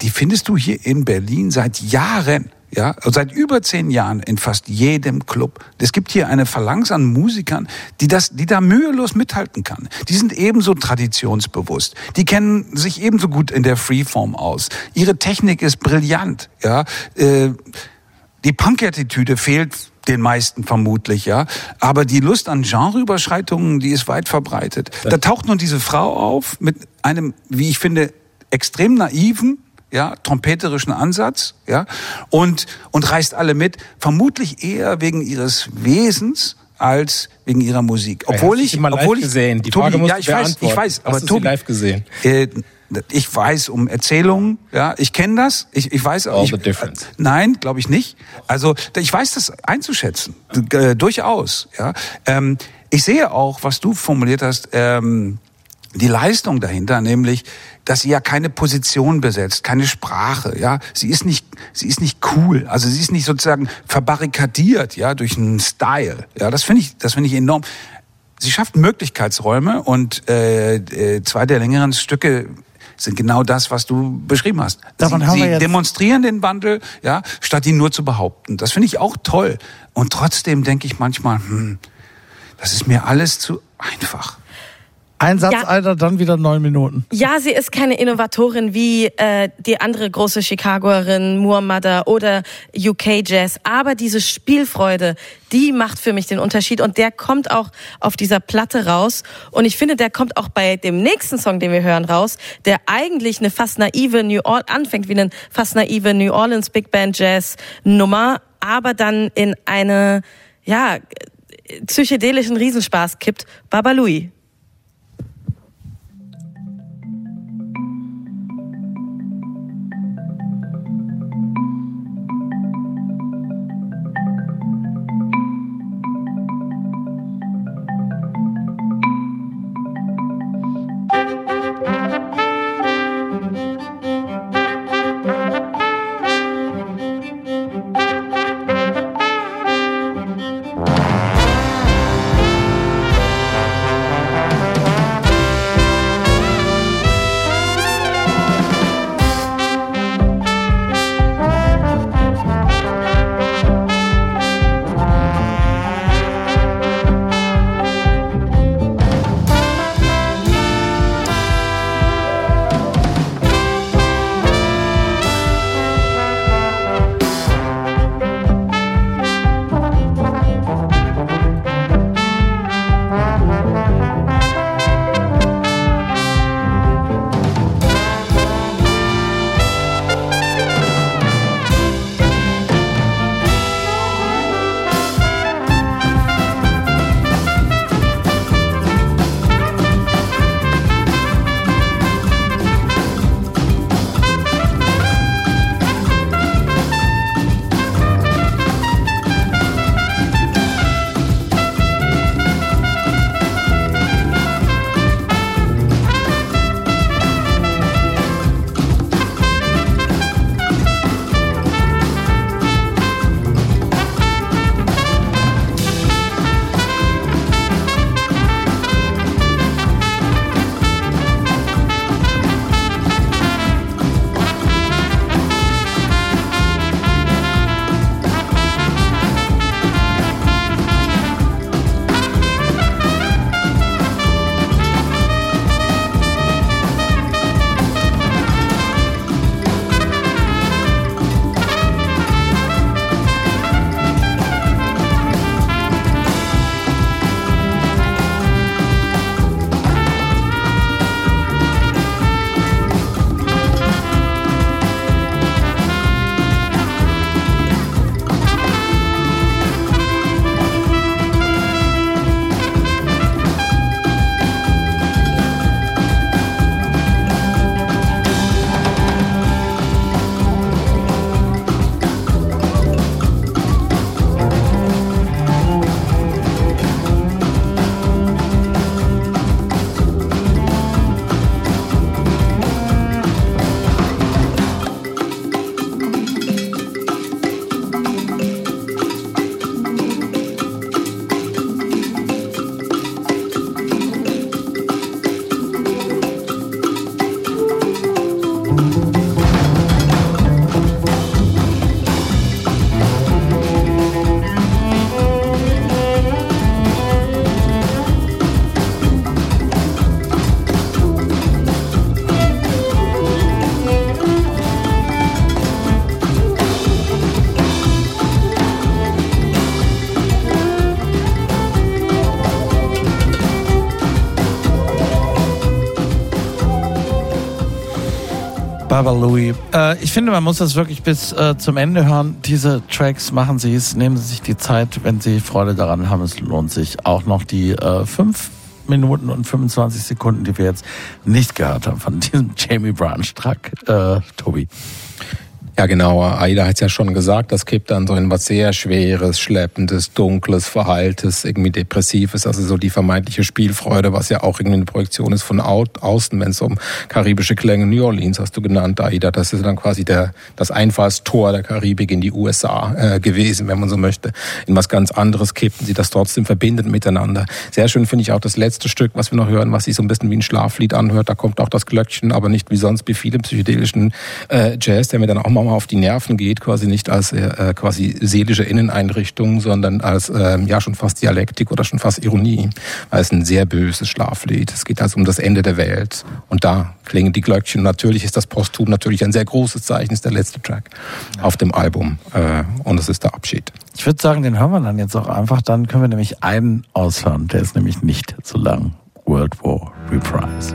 die findest du hier in Berlin seit Jahren. Ja, seit über zehn Jahren in fast jedem Club. Es gibt hier eine Phalanx an Musikern, die das, die da mühelos mithalten kann. Die sind ebenso traditionsbewusst. Die kennen sich ebenso gut in der Freeform aus. Ihre Technik ist brillant. Ja, äh, die Punk-Attitüde fehlt den meisten vermutlich, ja. Aber die Lust an Genreüberschreitungen, die ist weit verbreitet. Da taucht nun diese Frau auf mit einem, wie ich finde, extrem naiven, ja, trompeterischen Ansatz, ja, und, und reißt alle mit, vermutlich eher wegen ihres Wesens als wegen ihrer Musik. Obwohl hast ich, live obwohl ich, gesehen. Die Tobi, Frage musst ja, ich weiß, ich weiß, aber Tobi, live gesehen? Äh, ich weiß um Erzählungen, ja, ich kenne das, ich, ich weiß All ich, difference. Äh, nein, glaube ich nicht. Also ich weiß das einzuschätzen, äh, durchaus. Ja, ähm, ich sehe auch, was du formuliert hast, ähm, die Leistung dahinter, nämlich, dass sie ja keine Position besetzt, keine Sprache, ja. Sie ist nicht, sie ist nicht cool. Also sie ist nicht sozusagen verbarrikadiert, ja, durch einen Style. Ja, das finde ich, das finde ich enorm. Sie schafft Möglichkeitsräume und äh, äh, zwei der längeren Stücke sind genau das, was du beschrieben hast. Davon sie haben wir sie jetzt- demonstrieren den Wandel, ja, statt ihn nur zu behaupten. Das finde ich auch toll. Und trotzdem denke ich manchmal, hm, das ist mir alles zu einfach. Ein Satz, Ja. Alter, dann wieder neun Minuten. Ja, sie ist keine Innovatorin wie äh, die andere große Chicagoerin Muhammada oder UK Jazz, aber diese Spielfreude, die macht für mich den Unterschied und der kommt auch auf dieser Platte raus und ich finde, der kommt auch bei dem nächsten Song, den wir hören, raus, der eigentlich eine fast naive New Orleans anfängt wie eine fast naive New Orleans Big Band Jazz Nummer, aber dann in eine ja psychedelischen Riesenspaß kippt. Baba Louie. Baba Louie. Äh, ich finde, man muss das wirklich bis äh, zum Ende hören. Diese Tracks machen Sie es, nehmen Sie sich die Zeit, wenn Sie Freude daran haben. Es lohnt sich auch noch die äh, fünf Minuten und 25 Sekunden, die wir jetzt nicht gehört haben von diesem Jamie Branch Track. Äh, Tobi. Ja, genau. Aida hat ja schon gesagt, das kippt dann so in was sehr Schweres, Schleppendes, Dunkles, Verhaltes, irgendwie Depressives, also so die vermeintliche Spielfreude, was ja auch irgendwie eine Projektion ist von au außen, wenn es um karibische Klänge New Orleans hast du genannt, Aida. Das ist dann quasi der, das Einfallstor der Karibik in die USA äh, gewesen, wenn man so möchte. In was ganz anderes kippten sie das trotzdem verbindet miteinander. Sehr schön finde ich auch das letzte Stück, was wir noch hören, was sich so ein bisschen wie ein Schlaflied anhört. Da kommt auch das Glöckchen, aber nicht wie sonst bei vielen psychedelischen äh, Jazz, der mir dann auch mal kaum auf die Nerven geht, quasi nicht als äh, quasi seelische Inneneinrichtung, sondern als äh, ja schon fast Dialektik oder schon fast Ironie, weil es ein sehr böses Schlaflied. Es geht also um das Ende der Welt und da klingen die Glöckchen. Natürlich ist das Posthum natürlich ein sehr großes Zeichen, ist der letzte Track auf dem Album äh, und es ist der Abschied. Ich würde sagen, den hören wir dann jetzt auch einfach. Dann können wir nämlich einen aushören. Der ist nämlich nicht so lang. World War Reprise.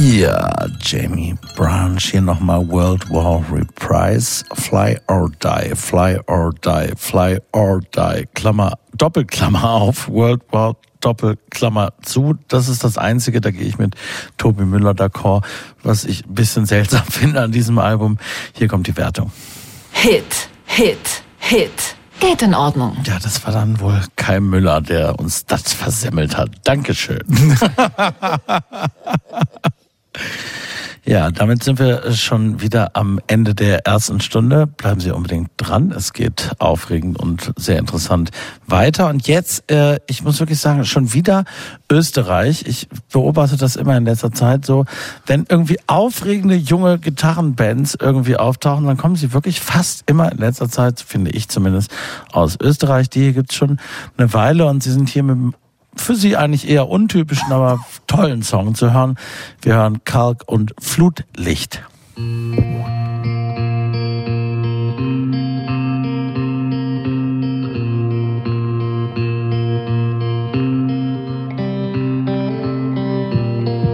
Ja, Jamie Branch hier nochmal World War Reprise. Fly or die, fly or die, fly or die. Klammer, Doppelklammer auf, World War Doppelklammer zu. Das ist das Einzige, da gehe ich mit Tobi Müller d'accord, was ich ein bisschen seltsam finde an diesem Album. Hier kommt die Wertung. Hit, Hit, Hit. Geht in Ordnung. Ja, das war dann wohl Kai Müller, der uns das versemmelt hat. Dankeschön. Ja, damit sind wir schon wieder am Ende der ersten Stunde. Bleiben Sie unbedingt dran. Es geht aufregend und sehr interessant weiter. Und jetzt, äh, ich muss wirklich sagen, schon wieder Österreich. Ich beobachte das immer in letzter Zeit so, wenn irgendwie aufregende junge Gitarrenbands irgendwie auftauchen, dann kommen sie wirklich fast immer in letzter Zeit, finde ich zumindest, aus Österreich. Die hier gibt's schon eine Weile und sie sind hier mit dem für sie eigentlich eher untypischen, aber tollen Song zu hören. Wir hören Kalk und Flutlicht.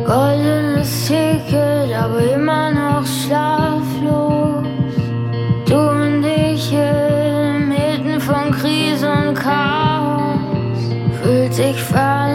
Goldenes Ticket, aber immer noch schlaflos. Sich ferne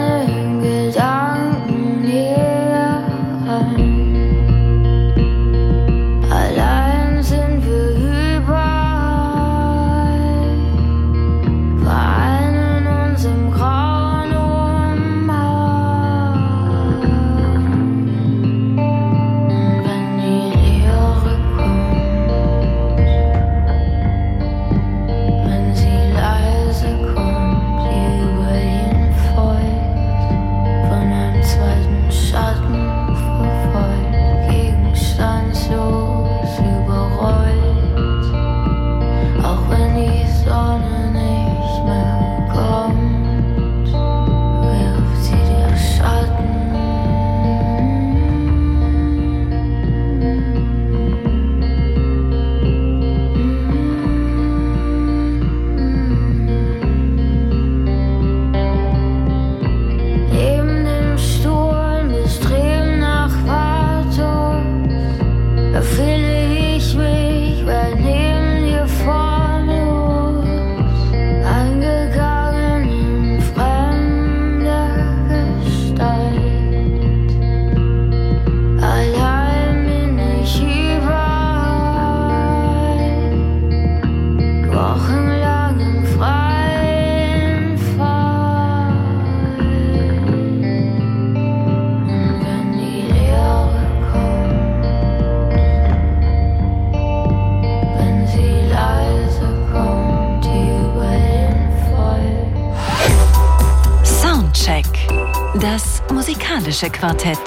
musikalische Quartett.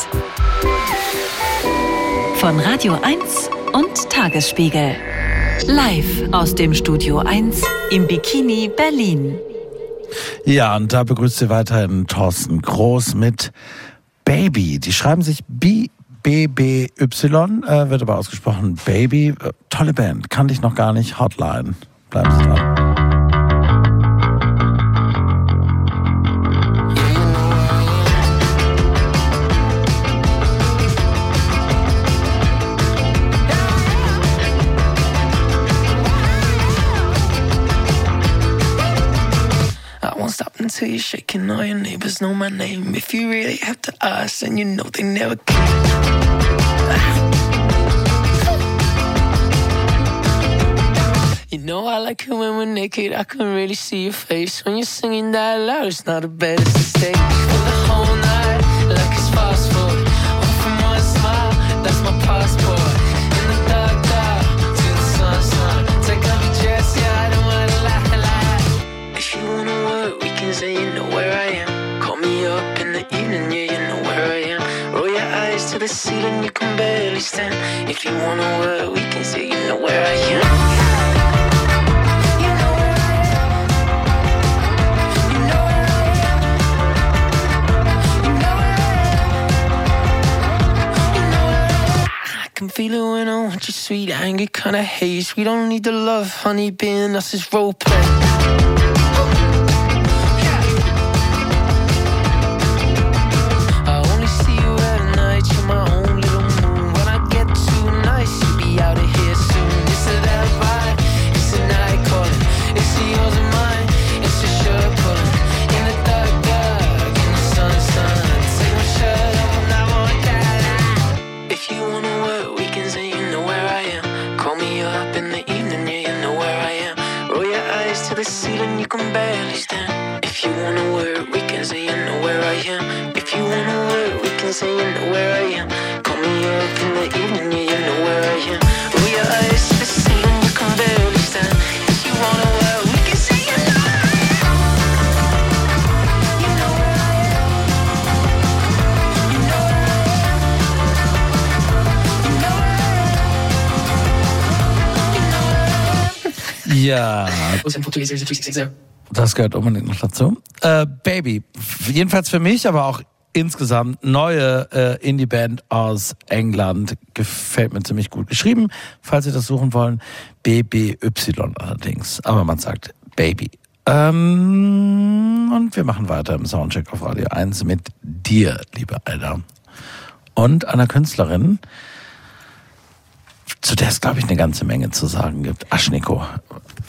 Von Radio 1 und Tagesspiegel. Live aus dem Studio 1 im Bikini Berlin. Ja, und da begrüßt Sie weiterhin Thorsten Groß mit Baby. Die schreiben sich B. BBY, äh, wird aber ausgesprochen Baby. Äh, tolle Band, kannte ich noch gar nicht. Hotline. Bleiben Sie dran. You're shaking. All your neighbors know my name. If you really have to ask, then you know they never came. You know I like it when we're naked. I can really see your face when you're singing that loud. It's not a bed, it's a stage the ceiling, you can barely stand. If you wanna work, we can say you know where I am. Can feel it when I want you, sweet anger, kinda haze. We don't need the love, honey, being us is role play. If you wanna work, we can say you know where I am. If you wanna work, we can say you know where I am. Call me up in the evening, Ja, Close in for two years, 3660. das gehört unbedingt noch dazu. Äh, Baby, jedenfalls für mich, aber auch insgesamt neue äh, Indie-Band aus England. Gefällt mir ziemlich gut geschrieben, falls Sie das suchen wollen. BBY allerdings, aber man sagt Baby. Ähm, und wir machen weiter im Soundcheck auf Radio 1 mit dir, liebe Alda. Und einer Künstlerin, zu der es, glaube ich, eine ganze Menge zu sagen gibt. Aschniko.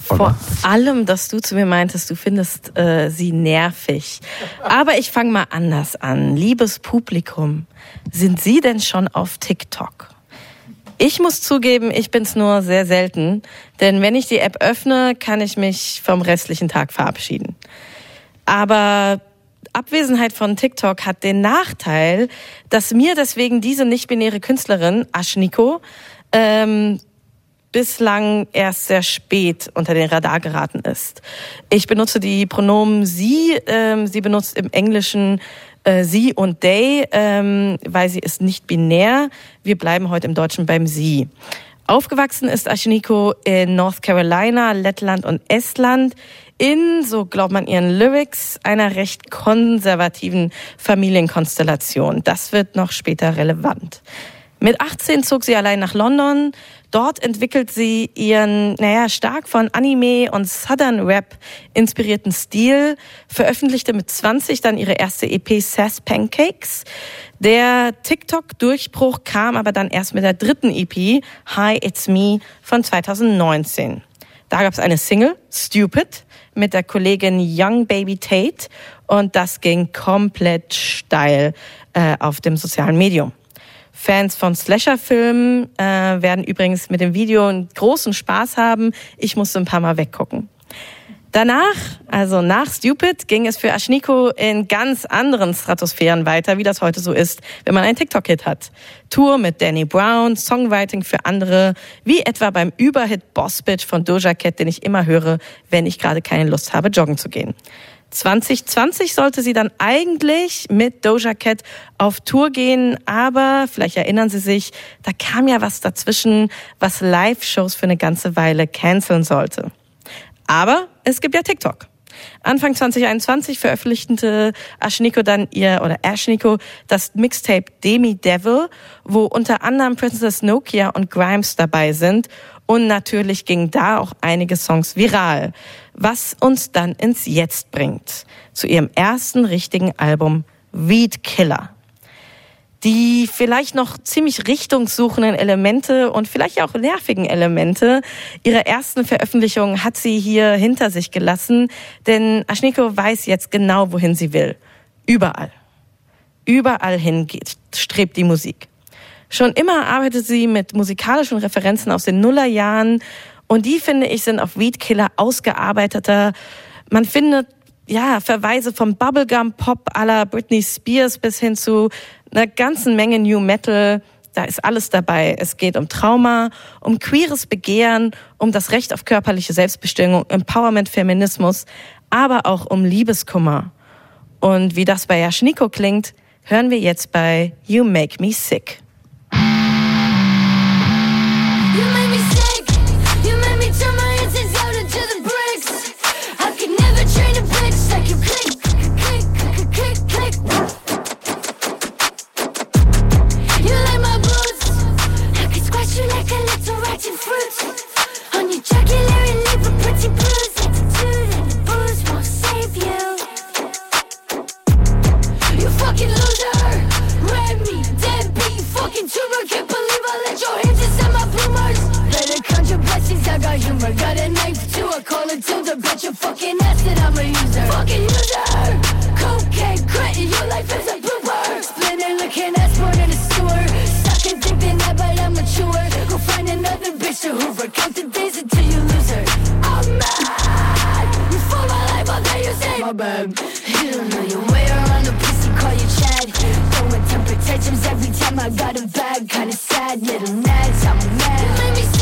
Vor allem, dass du zu mir meintest, du findest äh, sie nervig. Aber ich fange mal anders an. Liebes Publikum, sind Sie denn schon auf TikTok? Ich muss zugeben, ich bin's nur sehr selten, denn wenn ich die App öffne, kann ich mich vom restlichen Tag verabschieden. Aber Abwesenheit von TikTok hat den Nachteil, dass mir deswegen diese nicht-binäre Künstlerin, Aschniko, ähm, bislang erst sehr spät unter den Radar geraten ist. Ich benutze die Pronomen sie, ähm, sie benutzt im Englischen äh, sie und they, ähm, weil sie ist nicht binär. Wir bleiben heute im Deutschen beim sie. Aufgewachsen ist Ashiniko in North Carolina, Lettland und Estland in, so glaubt man ihren Lyrics, einer recht konservativen Familienkonstellation. Das wird noch später relevant. Mit 18 zog sie allein nach London. Dort entwickelt sie ihren, naja, stark von Anime und Southern Rap inspirierten Stil, veröffentlichte mit 20 dann ihre erste EP Sass Pancakes. Der TikTok-Durchbruch kam aber dann erst mit der dritten EP Hi, It's Me von 2019. Da gab es eine Single, Stupid, mit der Kollegin Young Baby Tate und das ging komplett steil äh, auf dem sozialen Medium. Fans von Slasher-Filmen äh, werden übrigens mit dem Video einen großen Spaß haben. Ich musste ein paar Mal weggucken. Danach, also nach Stupid, ging es für Aschniko in ganz anderen Stratosphären weiter, wie das heute so ist, wenn man einen TikTok-Hit hat. Tour mit Danny Brown, Songwriting für andere, wie etwa beim Überhit Boss Bitch von Doja Cat, den ich immer höre, wenn ich gerade keine Lust habe, joggen zu gehen. 2020 sollte sie dann eigentlich mit Doja Cat auf Tour gehen, aber vielleicht erinnern Sie sich, da kam ja was dazwischen, was Live-Shows für eine ganze Weile canceln sollte. Aber es gibt ja TikTok. Anfang 2021 veröffentlichte Ashniko dann ihr, oder Ashniko, das Mixtape Demi Devil, wo unter anderem Princess Nokia und Grimes dabei sind. Und natürlich gingen da auch einige Songs viral. Was uns dann ins Jetzt bringt. Zu ihrem ersten richtigen Album Weed Killer die vielleicht noch ziemlich richtungssuchenden Elemente und vielleicht auch nervigen Elemente ihrer ersten Veröffentlichung hat sie hier hinter sich gelassen, denn Aschniko weiß jetzt genau, wohin sie will. Überall. Überall hin geht, strebt die Musik. Schon immer arbeitet sie mit musikalischen Referenzen aus den Nullerjahren und die, finde ich, sind auf Weedkiller ausgearbeiteter. Man findet ja, Verweise vom Bubblegum Pop aller Britney Spears bis hin zu einer ganzen Menge New Metal. Da ist alles dabei. Es geht um Trauma, um queeres Begehren, um das Recht auf körperliche Selbstbestimmung, Empowerment, Feminismus, aber auch um Liebeskummer. Und wie das bei Yashniko klingt, hören wir jetzt bei You Make Me Sick. I got humor. Got a knife too, I call it tilde. Bet your fucking ass that I'm a user. Fucking user. Cocaine, crack, your life is a blooper. Splitting, looking ass born in a sewer. Suck and think they never I'm mature. Go find another bitch to hoover. Count the days until you lose her. I'm mad. You for my life, I'll tell you say my bad. You don't know your way around the pussy, call you Chad. Throwing temper tantrums every time I got a bag. Kinda sad, little nads, I'm mad. You made me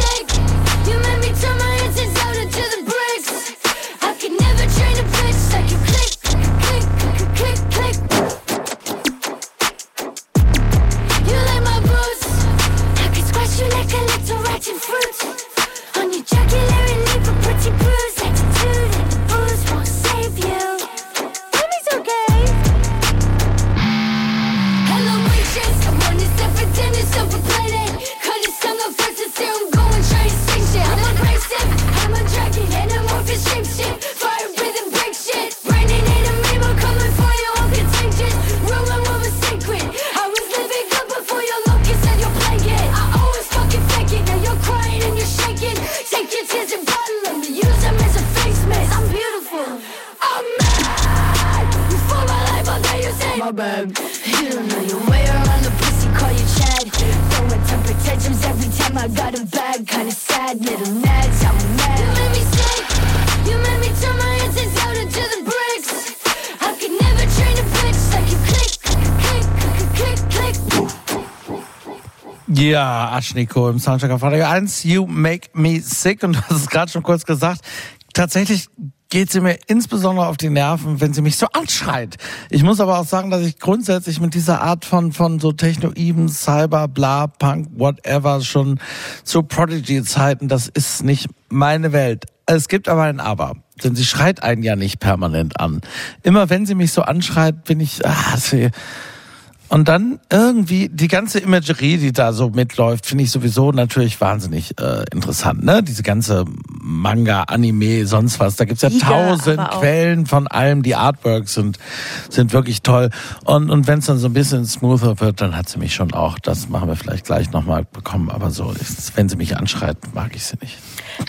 Aschniko im Soundtrack auf Radio 1, You Make Me Sick. Und du hast es gerade schon kurz gesagt. Tatsächlich geht sie mir insbesondere auf die Nerven, wenn sie mich so anschreit. Ich muss aber auch sagen, dass ich grundsätzlich mit dieser Art von, von so Techno-Even, Cyber, Bla, Punk, whatever schon zu Prodigy-Zeiten, das ist nicht meine Welt. Es gibt aber ein Aber. Denn sie schreit einen ja nicht permanent an. Immer wenn sie mich so anschreit, bin ich, ah, sie, und dann irgendwie die ganze Imagerie, die da so mitläuft, finde ich sowieso natürlich wahnsinnig äh, interessant. Ne? Diese ganze Manga, Anime, sonst was. Da gibt's ja Liga, tausend. Quellen von allem. Die Artworks sind, sind wirklich toll. Und, und wenn es dann so ein bisschen smoother wird, dann hat sie mich schon auch, das machen wir vielleicht gleich nochmal bekommen. Aber so, ist, wenn sie mich anschreit, mag ich sie nicht.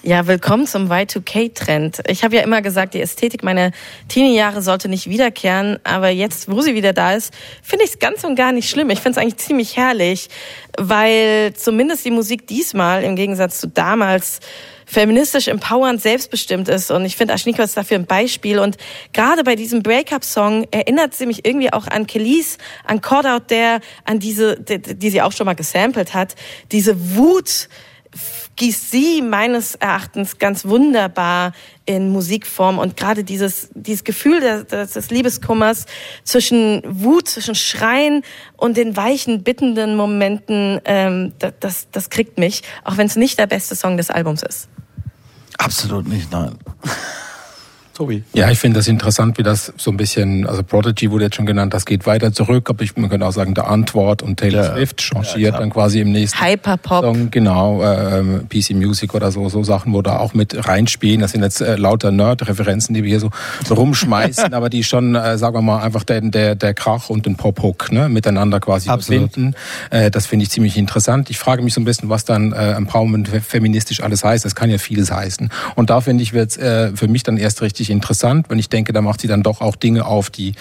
Ja, willkommen zum Y2K-Trend. Ich habe ja immer gesagt, die Ästhetik meiner Teenie-Jahre sollte nicht wiederkehren, aber jetzt, wo sie wieder da ist, finde ich es ganz und gar nicht schlimm. Ich finde es eigentlich ziemlich herrlich, weil zumindest die Musik diesmal im Gegensatz zu damals feministisch empowernd selbstbestimmt ist und ich finde Ashnika ist dafür ein Beispiel und gerade bei diesem Breakup-Song erinnert sie mich irgendwie auch an Kelis, an Cord Out There, an diese, die, die sie auch schon mal gesampelt hat, diese Wut, gießt sie meines Erachtens ganz wunderbar in Musikform und gerade dieses, dieses Gefühl des, des, Liebeskummers zwischen Wut, zwischen Schreien und den weichen, bittenden Momenten, ähm, das, das kriegt mich, auch wenn es nicht der beste Song des Albums ist. Absolut nicht, nein. Tobi. Ja, ich finde das interessant, wie das so ein bisschen, also Prodigy wurde jetzt schon genannt, das geht weiter zurück, aber ich, man könnte auch sagen, der Antwort und Taylor Ja. Swift changiert dann quasi im nächsten Hyperpop. Song, genau, äh, PC Music oder so, so Sachen, wo da auch mit reinspielen. Das sind jetzt äh, lauter Nerd-Referenzen, die wir hier so, rumschmeißen, aber die schon, äh, sagen wir mal, einfach der, der, der Krach und den Pop-Hook ne, miteinander quasi Absolut. verbinden. Äh, das finde ich ziemlich interessant. Ich frage mich so ein bisschen, was dann äh, Empowerment fe- feministisch alles heißt. Das kann ja vieles heißen. Und da finde ich, wird äh, für mich dann erst richtig interessant, wenn ich denke, da macht sie dann doch auch Dinge auf, die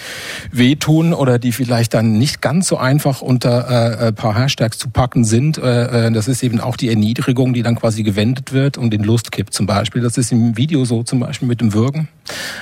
wehtun oder die vielleicht dann nicht ganz so einfach unter äh, ein paar Hashtags zu packen sind. Äh, äh, das ist eben auch die Erniedrigung, die dann quasi gewendet wird und den Lustkipp zum Beispiel. Das ist im Video so zum Beispiel mit dem Würgen,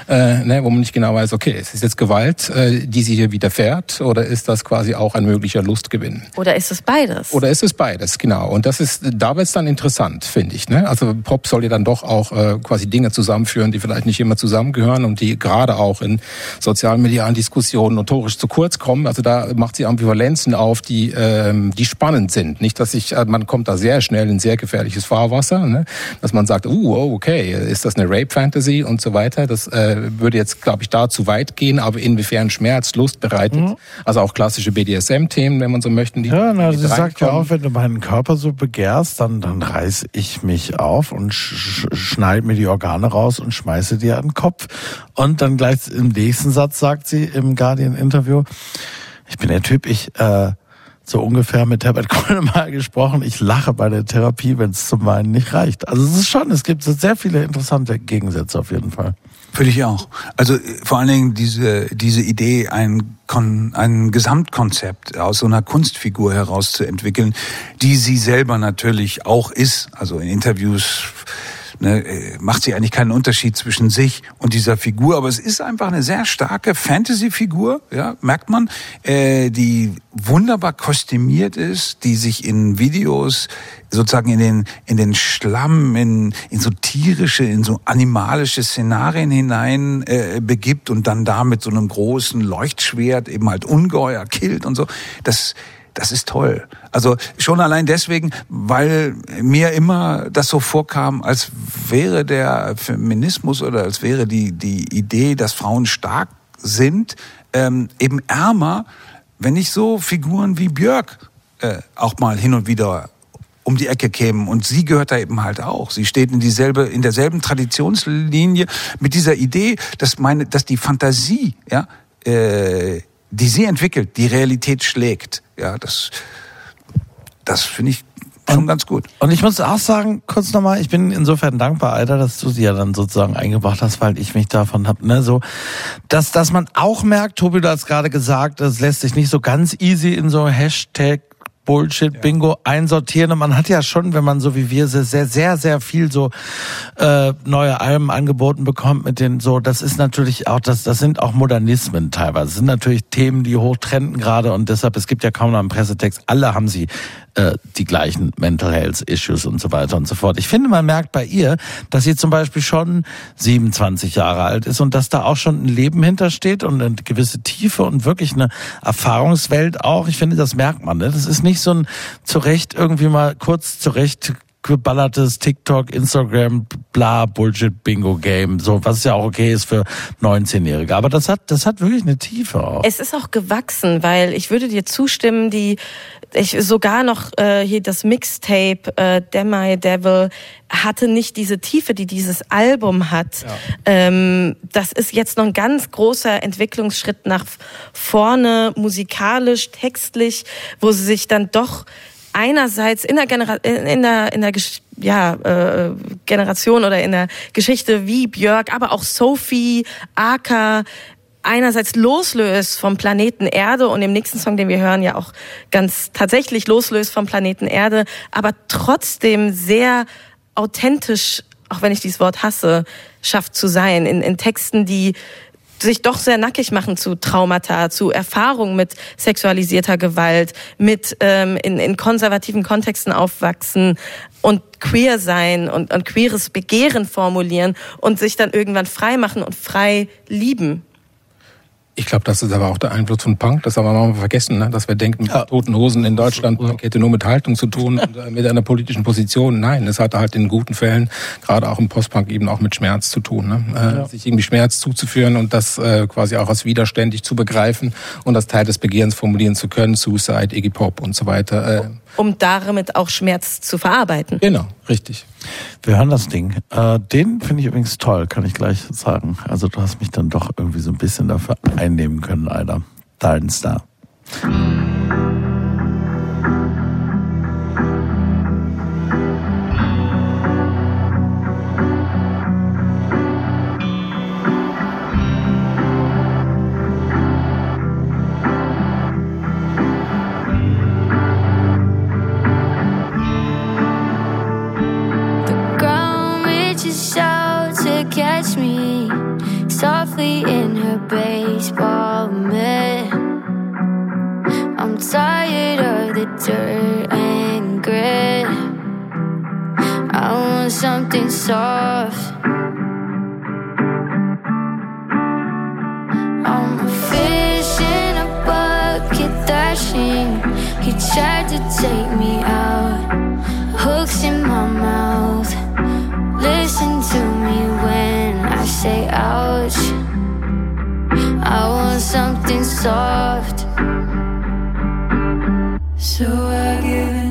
äh, ne, wo man nicht genau weiß, okay, ist es jetzt Gewalt, äh, die sie hier widerfährt oder ist das quasi auch ein möglicher Lustgewinn? Oder ist es beides? Oder ist es beides, genau. Und das ist, da wird's dann interessant, finde ich. Ne? Also Pop soll ja dann doch auch äh, quasi Dinge zusammenführen, die vielleicht nicht immer zusammengehören und die gerade auch in sozialmedialen Diskussionen notorisch zu kurz kommen. Also da macht sie Ambivalenzen auf, die, ähm, die spannend sind. Nicht, dass ich, äh, man kommt da sehr schnell in sehr gefährliches Fahrwasser, ne? dass man sagt, uh, oh, okay, ist das eine Rape-Fantasy und so weiter. Das äh, würde jetzt, glaube ich, da zu weit gehen, aber inwiefern Schmerz, Lust bereitet. Also auch klassische BDSM-Themen, wenn man so möchten. Die Ja, na, die sie sagt ja auch, wenn du meinen Körper so begehrst, dann, dann reiß ich mich auf und sch sch- schneid mir die Organe raus und schmeiße dir an den Kopf. Und dann gleich im nächsten Satz sagt sie im Guardian-Interview, ich bin der Typ, ich, äh, so ungefähr mit Herbert Grönemeyer gesprochen, ich lache bei der Therapie, wenn es zum Weinen nicht reicht. Also es ist schon, es gibt sehr viele interessante Gegensätze auf jeden Fall. Finde ich auch. Also äh, vor allen Dingen diese, diese Idee, ein, Kon, ein Gesamtkonzept aus so einer Kunstfigur herauszuentwickeln, die sie selber natürlich auch ist. Also in Interviews ne, äh, macht sie eigentlich keinen Unterschied zwischen sich und dieser Figur, aber es ist einfach eine sehr starke Fantasy-Figur, ja, merkt man, äh, die wunderbar kostümiert ist, die sich in Videos sozusagen in den in den Schlamm, in in so tierische, in so animalische Szenarien hinein äh, begibt und dann da mit so einem großen Leuchtschwert eben halt Ungeheuer killt und so. Das das ist toll. Also schon allein deswegen, weil mir immer das so vorkam, als wäre der Feminismus oder als wäre die, die Idee, dass Frauen stark sind, ähm, eben ärmer, wenn nicht so Figuren wie Björk äh, auch mal hin und wieder um die Ecke kämen. Und sie gehört da eben halt auch. Sie steht in dieselbe, in derselben Traditionslinie mit dieser Idee, dass meine, dass die Fantasie, ja, äh, die sie entwickelt, die Realität schlägt. Ja, das, das finde ich schon ganz gut. Und ich muss auch sagen, kurz nochmal, ich bin insofern dankbar, Alter, dass du sie ja dann sozusagen eingebracht hast, weil ich mich davon hab, ne, so, dass, dass man auch merkt, Tobi, du hast gerade gesagt, das lässt sich nicht so ganz easy in so Hashtag Bullshit Bingo einsortieren und man hat ja schon, wenn man so wie wir sehr sehr sehr sehr viel so äh, neue Alben angeboten bekommt mit den so, das ist natürlich auch das das sind auch Modernismen teilweise. Das sind natürlich Themen, die hochtrenden gerade und deshalb es gibt ja kaum noch einen Pressetext, alle haben sie äh, die gleichen Mental Health Issues und so weiter und so fort. Ich finde, man merkt bei ihr, dass sie zum Beispiel schon 27 Jahre alt ist und dass da auch schon ein Leben hintersteht und eine gewisse Tiefe und wirklich eine Erfahrungswelt auch. Ich finde, das merkt man. Ne? Das ist nicht so ein zurecht irgendwie mal kurz zurecht geballertes TikTok, Instagram, bla, Bullshit, Bingo Game, so, was ja auch okay ist für 19-Jährige. Aber das hat, das hat wirklich eine Tiefe auch. Es ist auch gewachsen, weil ich würde dir zustimmen, die ich sogar noch äh, hier das Mixtape äh, Demi Devil hatte nicht diese Tiefe, die dieses Album hat. Ähm, das ist jetzt noch ein ganz großer Entwicklungsschritt nach vorne, musikalisch, textlich, wo sie sich dann doch einerseits in der, Genera in der, in der Gesch- ja, äh, Generation oder in der Geschichte wie Björk, aber auch Sophie, Aka, einerseits loslöst vom Planeten Erde und im nächsten Song, den wir hören, ja auch ganz tatsächlich loslöst vom Planeten Erde, aber trotzdem sehr authentisch, auch wenn ich dieses Wort hasse, schafft zu sein, in, in Texten, die sich doch sehr nackig machen zu Traumata, zu Erfahrungen mit sexualisierter Gewalt, mit ähm, in, in konservativen Kontexten aufwachsen und queer sein und, und queeres Begehren formulieren und sich dann irgendwann frei machen und frei lieben. Ich glaube, das ist aber auch der Einfluss von Punk. Das haben wir mal vergessen, ne? dass wir denken, mit Toten Hosen in Deutschland, Punk hätte nur mit Haltung zu tun und äh, mit einer politischen Position. Nein, es hatte halt in guten Fällen, gerade auch im Postpunk, eben auch mit Schmerz zu tun. Ne? Äh, Sich irgendwie Schmerz zuzuführen und das äh, quasi auch als widerständig zu begreifen und als Teil des Begehrens formulieren zu können. Suicide, Iggy Pop und so weiter. Äh, um damit auch Schmerz zu verarbeiten. genau, richtig. Wir hören das Ding. Äh, den finde ich übrigens toll, kann ich gleich sagen. Also du hast mich dann doch irgendwie so ein bisschen dafür einnehmen können, Alter. Dein Star. Something soft. I'm a fish in a bucket thrashing. He tried to take me out hooks in my mouth. Listen to me when I say ouch. I want something soft. So I give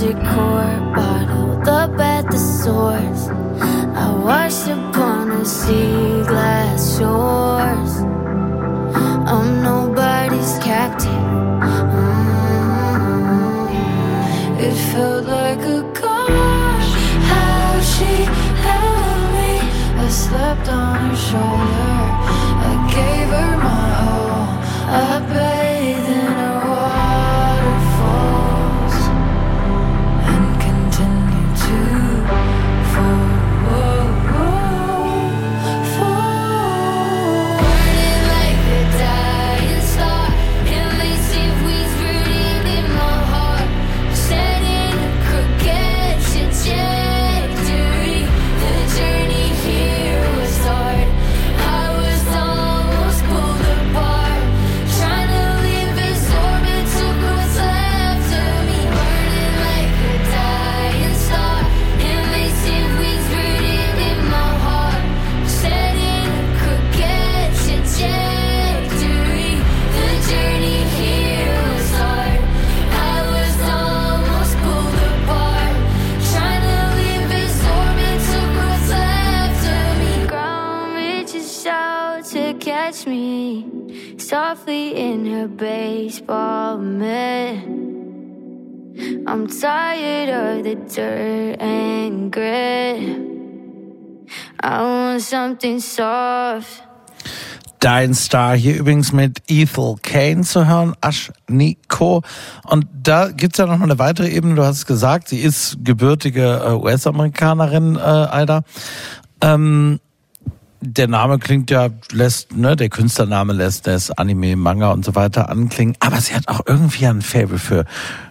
magic core, bottled up at the source. I washed upon the sea glass shores. I'm nobody's captive. Mm-hmm. It felt like a gosh, how she held me. I slept on her shoulder. Softly in her baseball mitt. I'm tired of the dirt and grit. I want something soft. Dein Star hier übrigens mit Ethel Kane zu hören, Ash Nico. Und da gibt's ja noch eine weitere Ebene. Du hast es gesagt, sie ist gebürtige äh, US-Amerikanerin, äh, Alter. Ähm, der Name klingt ja, lässt, ne, der Künstlername lässt das Anime, Manga und so weiter anklingen, aber sie hat auch irgendwie ein Faible für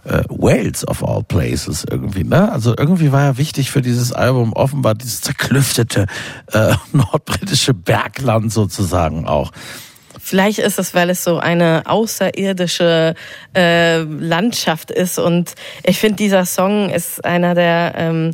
äh, Wales of all places irgendwie, ne? Also irgendwie war ja wichtig für dieses Album offenbar dieses zerklüftete äh, nordbritische Bergland sozusagen auch. Vielleicht ist es, weil es so eine außerirdische äh, Landschaft ist und ich finde, dieser Song ist einer der ähm,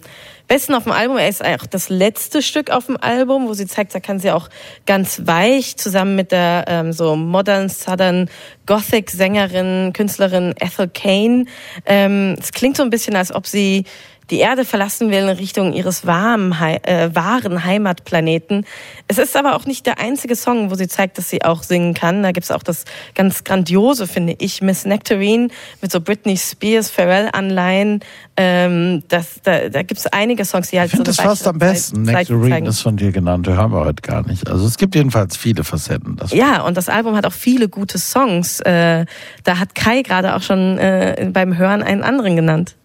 besten auf dem Album. Er ist auch das letzte Stück auf dem Album, wo sie zeigt, da kann sie auch ganz weich zusammen mit der ähm, so modern Southern Gothic Sängerin, Künstlerin Ethel Kane. Ähm, es klingt so ein bisschen, als ob sie die Erde verlassen will in Richtung ihres warmen, äh, wahren Heimatplaneten. Es ist aber auch nicht der einzige Song, wo sie zeigt, dass sie auch singen kann. Da gibt's auch das ganz grandiose, finde ich, Miss Nectarine mit so Britney Spears, Pharrell-Anleihen. Ähm, das, da, da gibt's einige Songs, die halt Ich finde so das fast am besten. Nectarine zeigen. ist von dir genannt, hören wir heute gar nicht. Also es gibt jedenfalls viele Facetten. Das Ja, und das Album hat auch viele gute Songs. Äh, da hat Kai gerade auch schon äh, beim Hören einen anderen genannt.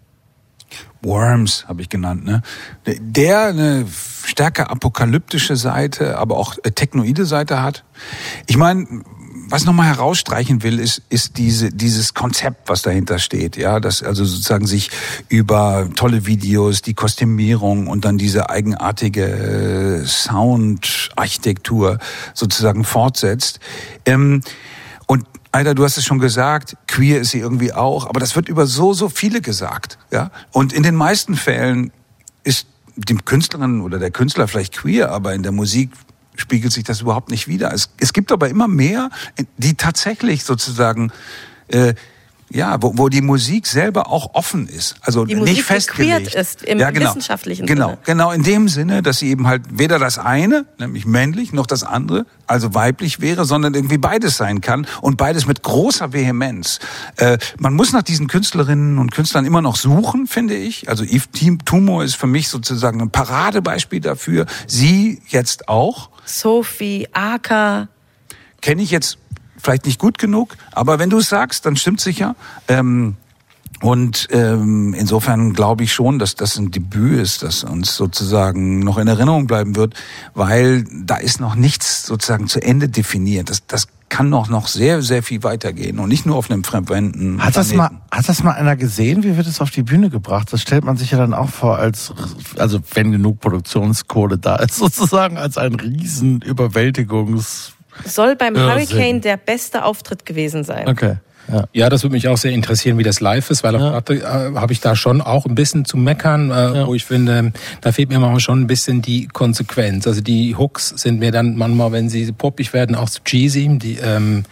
Worms habe ich genannt, ne? Der eine stärker apokalyptische Seite, aber auch äh, technoide Seite hat. Ich meine, was nochmal herausstreichen will, ist, ist diese, dieses Konzept, was dahinter steht, ja, dass also sozusagen sich über tolle Videos, die Kostümierung und dann diese eigenartige äh, Soundarchitektur sozusagen fortsetzt. Ähm, Alter, du hast es schon gesagt, queer ist sie irgendwie auch, aber das wird über so, so viele gesagt, ja. Und in den meisten Fällen ist die Künstlerin oder der Künstler vielleicht queer, aber in der Musik spiegelt sich das überhaupt nicht wider. Es, es gibt aber immer mehr, die tatsächlich sozusagen äh, ja, wo, wo die Musik selber auch offen ist, also Die Musik nicht festgelegt ist im ja, genau. wissenschaftlichen genau, Sinne. Genau, in dem Sinne, dass sie eben halt weder das eine, nämlich männlich, noch das andere, also weiblich wäre, sondern irgendwie beides sein kann und beides mit großer Vehemenz. Äh, man muss nach diesen Künstlerinnen und Künstlern immer noch suchen, finde ich. Also Yves Tim- Tumo ist für mich sozusagen ein Paradebeispiel dafür. Sie jetzt auch. Sophie, Aka, Kenne ich jetzt vielleicht nicht gut genug, aber wenn du es sagst, dann stimmt sicher. Ähm, und ähm, insofern glaube ich schon, dass das ein Debüt ist, das uns sozusagen noch in Erinnerung bleiben wird, weil da ist noch nichts sozusagen zu Ende definiert. Das, das kann noch noch sehr sehr viel weitergehen und nicht nur auf einem fremden Hat das, mal, hat das mal einer gesehen? Wie wird es auf die Bühne gebracht? Das stellt man sich ja dann auch vor als, also wenn genug Produktionskohle da ist, sozusagen als ein riesen Überwältigungs... soll beim Irrsinn. Hurricane der beste Auftritt gewesen sein. Okay. Ja. Ja, das würde mich auch sehr interessieren, wie das live ist, weil auf Ja. Platte äh, habe ich da schon auch ein bisschen zu meckern, äh, wo ich finde, da fehlt mir mal schon ein bisschen die Konsequenz. Also die Hooks sind mir dann manchmal, wenn sie poppig werden, auch zu cheesy. Die ähm,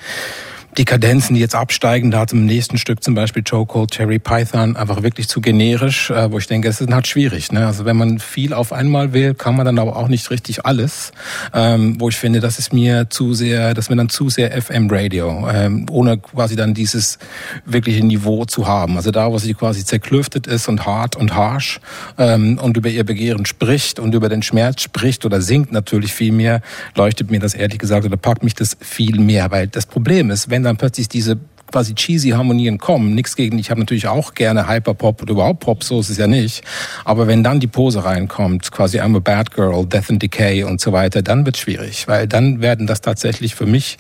die Kadenzen, die jetzt absteigen, da zum nächsten Stück zum Beispiel Cole, Cherry Python, einfach wirklich zu generisch, äh, wo ich denke, es ist halt schwierig. Ne? Also wenn man viel auf einmal will, kann man dann aber auch nicht richtig alles. Ähm, wo ich finde, das ist mir zu sehr, das ist mir dann zu sehr FM-Radio, ähm, ohne quasi dann dieses wirkliche Niveau zu haben. Also da, wo sie quasi zerklüftet ist und hart und harsh ähm, und über ihr Begehren spricht und über den Schmerz spricht oder singt natürlich viel mehr, leuchtet mir das ehrlich gesagt oder packt mich das viel mehr. Weil das Problem ist, wenn dann plötzlich diese quasi cheesy Harmonien kommen, nichts gegen, ich habe natürlich auch gerne Hyperpop oder überhaupt Pop, so ist es ja nicht. Aber wenn dann die Pose reinkommt, quasi I'm a Bad Girl, Death and Decay und so weiter, dann wird schwierig, weil dann werden das tatsächlich für mich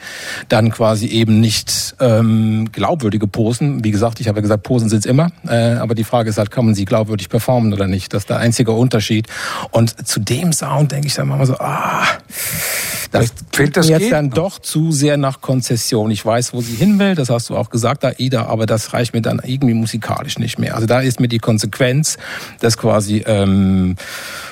dann quasi eben nicht ähm, glaubwürdige Posen. Wie gesagt, ich habe ja gesagt, Posen sind's immer, äh, aber die Frage ist halt, kann man sie glaubwürdig performen oder nicht? Das ist der einzige Unterschied. Und zu dem Sound denke ich dann mal so, ah, das fehlt das jetzt Geht dann doch zu sehr nach Konzession. Ich weiß, wo sie hin will, das hast du auch gesagt, Aida, aber das reicht mir dann irgendwie musikalisch nicht mehr. Also da ist mir die Konsequenz des quasi ähm,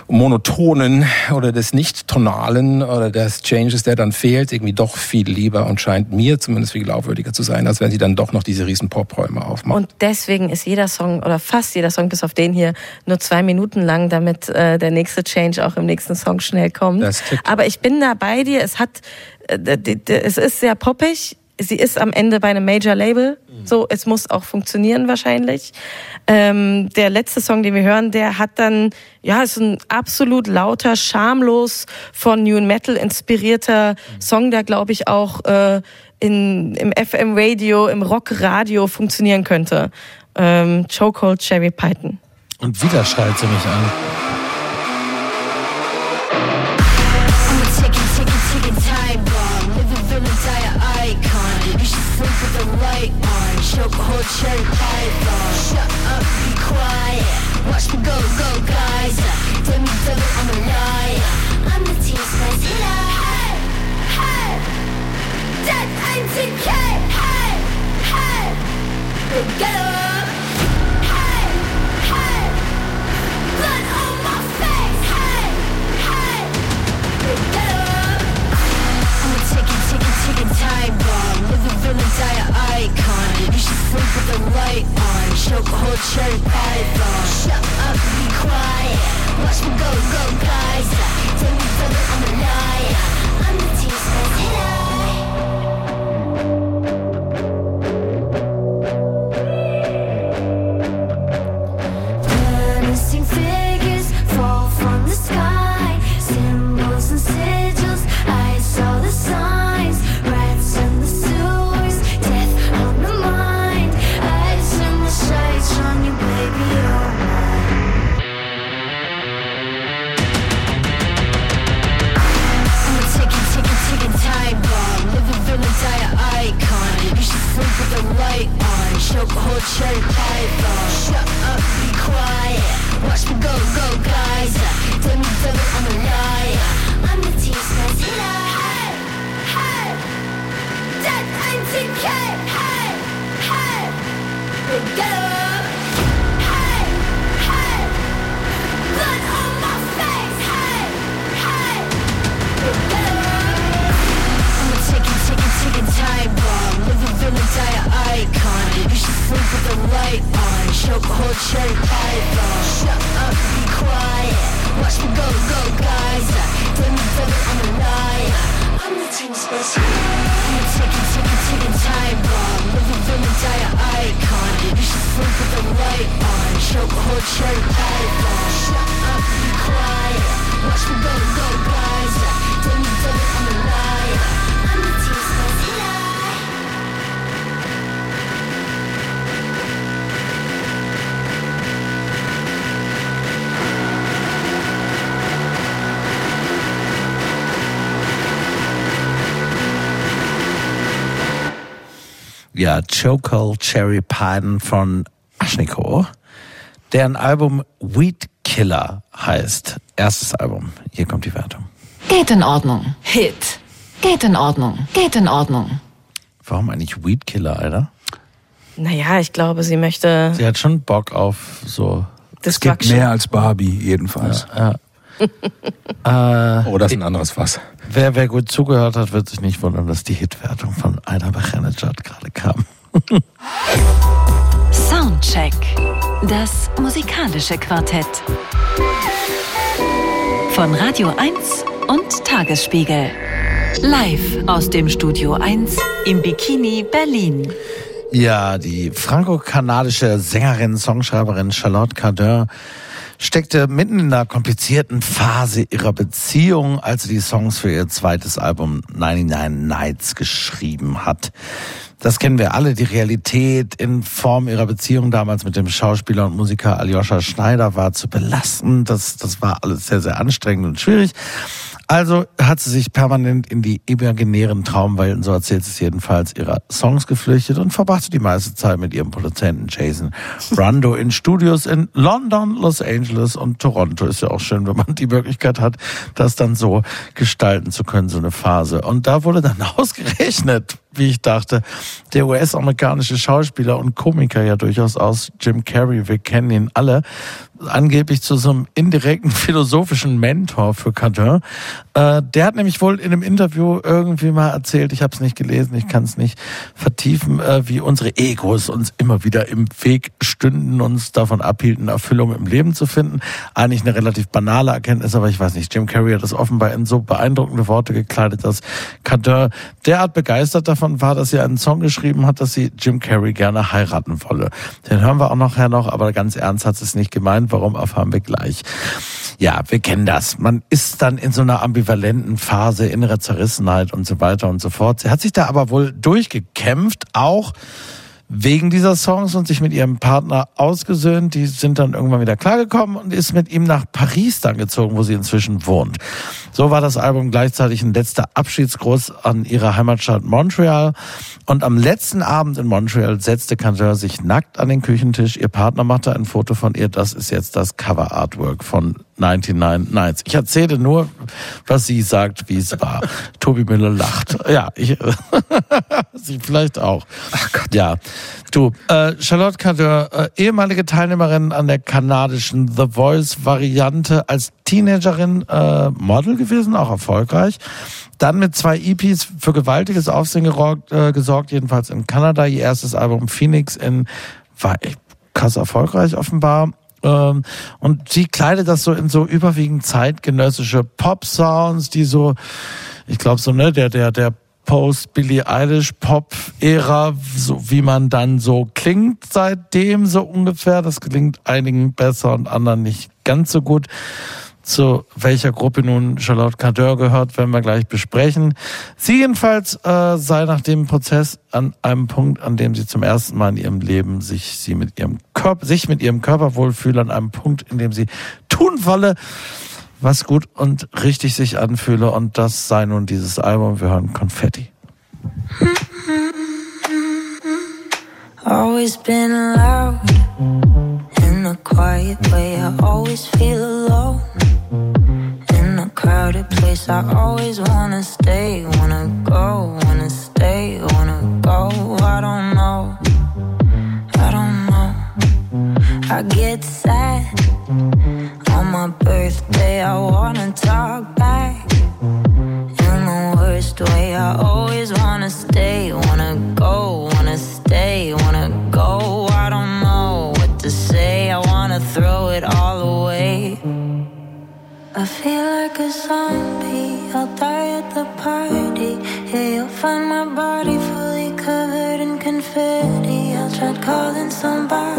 monotonen oder des nicht-tonalen oder des Changes, der dann fehlt, irgendwie doch viel lieber und scheint mir zumindest viel glaubwürdiger zu sein, als wenn sie dann doch noch diese riesen Popräume aufmacht. Und deswegen ist jeder Song oder fast jeder Song, bis auf den hier, nur zwei Minuten lang, damit äh, der nächste Change auch im nächsten Song schnell kommt. Aber ich bin da bei dir. Es hat, äh, es ist sehr poppig. Sie ist am Ende bei einem Major Label. So, es muss auch funktionieren wahrscheinlich. Ähm, der letzte Song, den wir hören, der hat dann, ja, ist ein absolut lauter, schamlos von New Metal inspirierter Song, der glaube ich auch äh, in, im FM-Radio, im Rock-Radio funktionieren könnte. Ähm, Chokehold Cherry Python. Und wieder schreit sie mich an. With the light on. Choke cherry. Shut up, be quiet. Watch me go, go, guys. Demi devil, I'm a liar. I'm the team's best hitter. Hey, hey. Dead NTK. Hey, hey. Get up. Hey, hey. Blood on my face. Hey, hey. Get up. I'm a ticking, ticking, ticking time bomb. Villain, icon. You should sleep with the light on. Choke hold cherry python. Shut up, be quiet. Watch me go, go, guys. Tell me, devil, I'm a liar. I'm the team's best cherry python. Shut up, be quiet. Watch me go, go, guys. Demi devil, I'm a liar. I'm the team's best hitter. Hey, hey. Dead NTK. Hey, hey. Up. Hey, hey. Blood ticking, ticking, ticking time bomb. Living villain, dire icon. You should sleep with the light on. Choke hold cherry python. Shut up, be quiet. Watch me go, go, guys. Demi devil, I'm a liar. I'm the best hitter. I'm a ticking, ticking, ticking time bomb. Living villain, dire icon. You should sleep with the light on. Choke hold cherry python. Shut up, be quiet. Watch me go, go, guys. Demi devil, I'm a liar. Ja, Chokehold Cherry Python von Aschnikow, deren Album Weed Killer heißt. Erstes Album. Hier kommt die Wertung. Geht in Ordnung. Hit. Geht in Ordnung. Geht in Ordnung. Warum eigentlich Weed Killer, Alter? Naja, ich glaube, sie möchte Sie hat schon Bock auf so. Es gibt mehr als Barbie, jedenfalls. Oh, das ist ein anderes Fass. Wer, wer gut zugehört hat, wird sich nicht wundern, dass die Hitwertung von Aida Bachanejad gerade kam. Soundcheck. Das musikalische Quartett. Von Radio 1 und Tagesspiegel. Live aus dem Studio 1 im Bikini Berlin. Ja, die franco-kanadische Sängerin, Songschreiberin Charlotte Cardin steckte mitten in einer komplizierten Phase ihrer Beziehung, als sie die Songs für ihr zweites Album 99 Nights geschrieben hat. Das kennen wir alle, die Realität in Form ihrer Beziehung damals mit dem Schauspieler und Musiker Aljoscha Schneider war zu belastend. Das, das war alles sehr, sehr anstrengend und schwierig. Also hat sie sich permanent in die imaginären Traumwelten, so erzählt es jedenfalls, ihrer Songs geflüchtet und verbrachte die meiste Zeit mit ihrem Produzenten Jason Brando in Studios in London, Los Angeles und Toronto. Ist ja auch schön, wenn man die Möglichkeit hat, das dann so gestalten zu können, so eine Phase. Und da wurde dann ausgerechnet, wie ich dachte, der US-amerikanische Schauspieler und Komiker ja durchaus aus, Jim Carrey, wir kennen ihn alle, angeblich zu so einem indirekten philosophischen Mentor für Cardin. Äh, der hat nämlich wohl in einem Interview irgendwie mal erzählt, ich habe es nicht gelesen, ich kann es nicht vertiefen, äh, wie unsere Egos uns immer wieder im Weg stünden, uns davon abhielten, Erfüllung im Leben zu finden. Eigentlich eine relativ banale Erkenntnis, aber ich weiß nicht, Jim Carrey hat das offenbar in so beeindruckende Worte gekleidet, dass Cardin derart begeistert davon davon war, dass sie einen Song geschrieben hat, dass sie Jim Carrey gerne heiraten wolle. Den hören wir auch nachher noch, aber ganz ernst hat sie es nicht gemeint. Warum erfahren wir gleich. Ja, wir kennen das. Man ist dann in so einer ambivalenten Phase, innere Zerrissenheit und so weiter und so fort. Sie hat sich da aber wohl durchgekämpft, auch wegen dieser Songs und sich mit ihrem Partner ausgesöhnt. Die sind dann irgendwann wieder klargekommen und ist mit ihm nach Paris dann gezogen, wo sie inzwischen wohnt. So war das Album gleichzeitig ein letzter Abschiedsgruß an ihre Heimatstadt Montreal. Und am letzten Abend in Montreal setzte Cantor sich nackt an den Küchentisch. Ihr Partner machte ein Foto von ihr. Das ist jetzt das Cover Artwork von 99 Nights. Ich erzähle nur, was sie sagt, wie es war. Tobi Müller lacht. Ja, ich, sie vielleicht auch. Ach Gott. Ja. Du, äh, Charlotte Cadeur, äh, ehemalige Teilnehmerin an der kanadischen The Voice Variante als Teenagerin, äh, Model gewesen, auch erfolgreich. Dann mit zwei EPs für gewaltiges Aufsehen gerockt, äh, gesorgt, jedenfalls in Kanada. Ihr erstes Album Phoenix in, war echt krass erfolgreich offenbar. Ähm, und sie kleidet das so in so überwiegend zeitgenössische Pop-Sounds, die so, ich glaube so, ne, der, der, der Post Billie Eilish Pop Ära, so wie man dann so klingt seitdem so ungefähr. Das klingt einigen besser und anderen nicht ganz so gut. Zu welcher Gruppe nun Charlotte Cadeur gehört, werden wir gleich besprechen. Sie jedenfalls äh, sei nach dem Prozess an einem Punkt, an dem sie zum ersten Mal in ihrem Leben sich sie mit ihrem Körper, sich mit ihrem Körper wohlfühle, an einem Punkt, in dem sie tun wolle, was gut und richtig sich anfühle. Und das sei nun dieses Album. Wir hören Konfetti. Always been loud in a quiet way. I always feel alone crowded place. I always wanna stay, wanna go, wanna stay, wanna go. I don't know, I don't know. I get sad on my birthday. I wanna talk back in the worst way. I always wanna stay, I feel like a zombie. I'll die at the party. Yeah, you'll find my body fully covered in confetti. I'll try calling somebody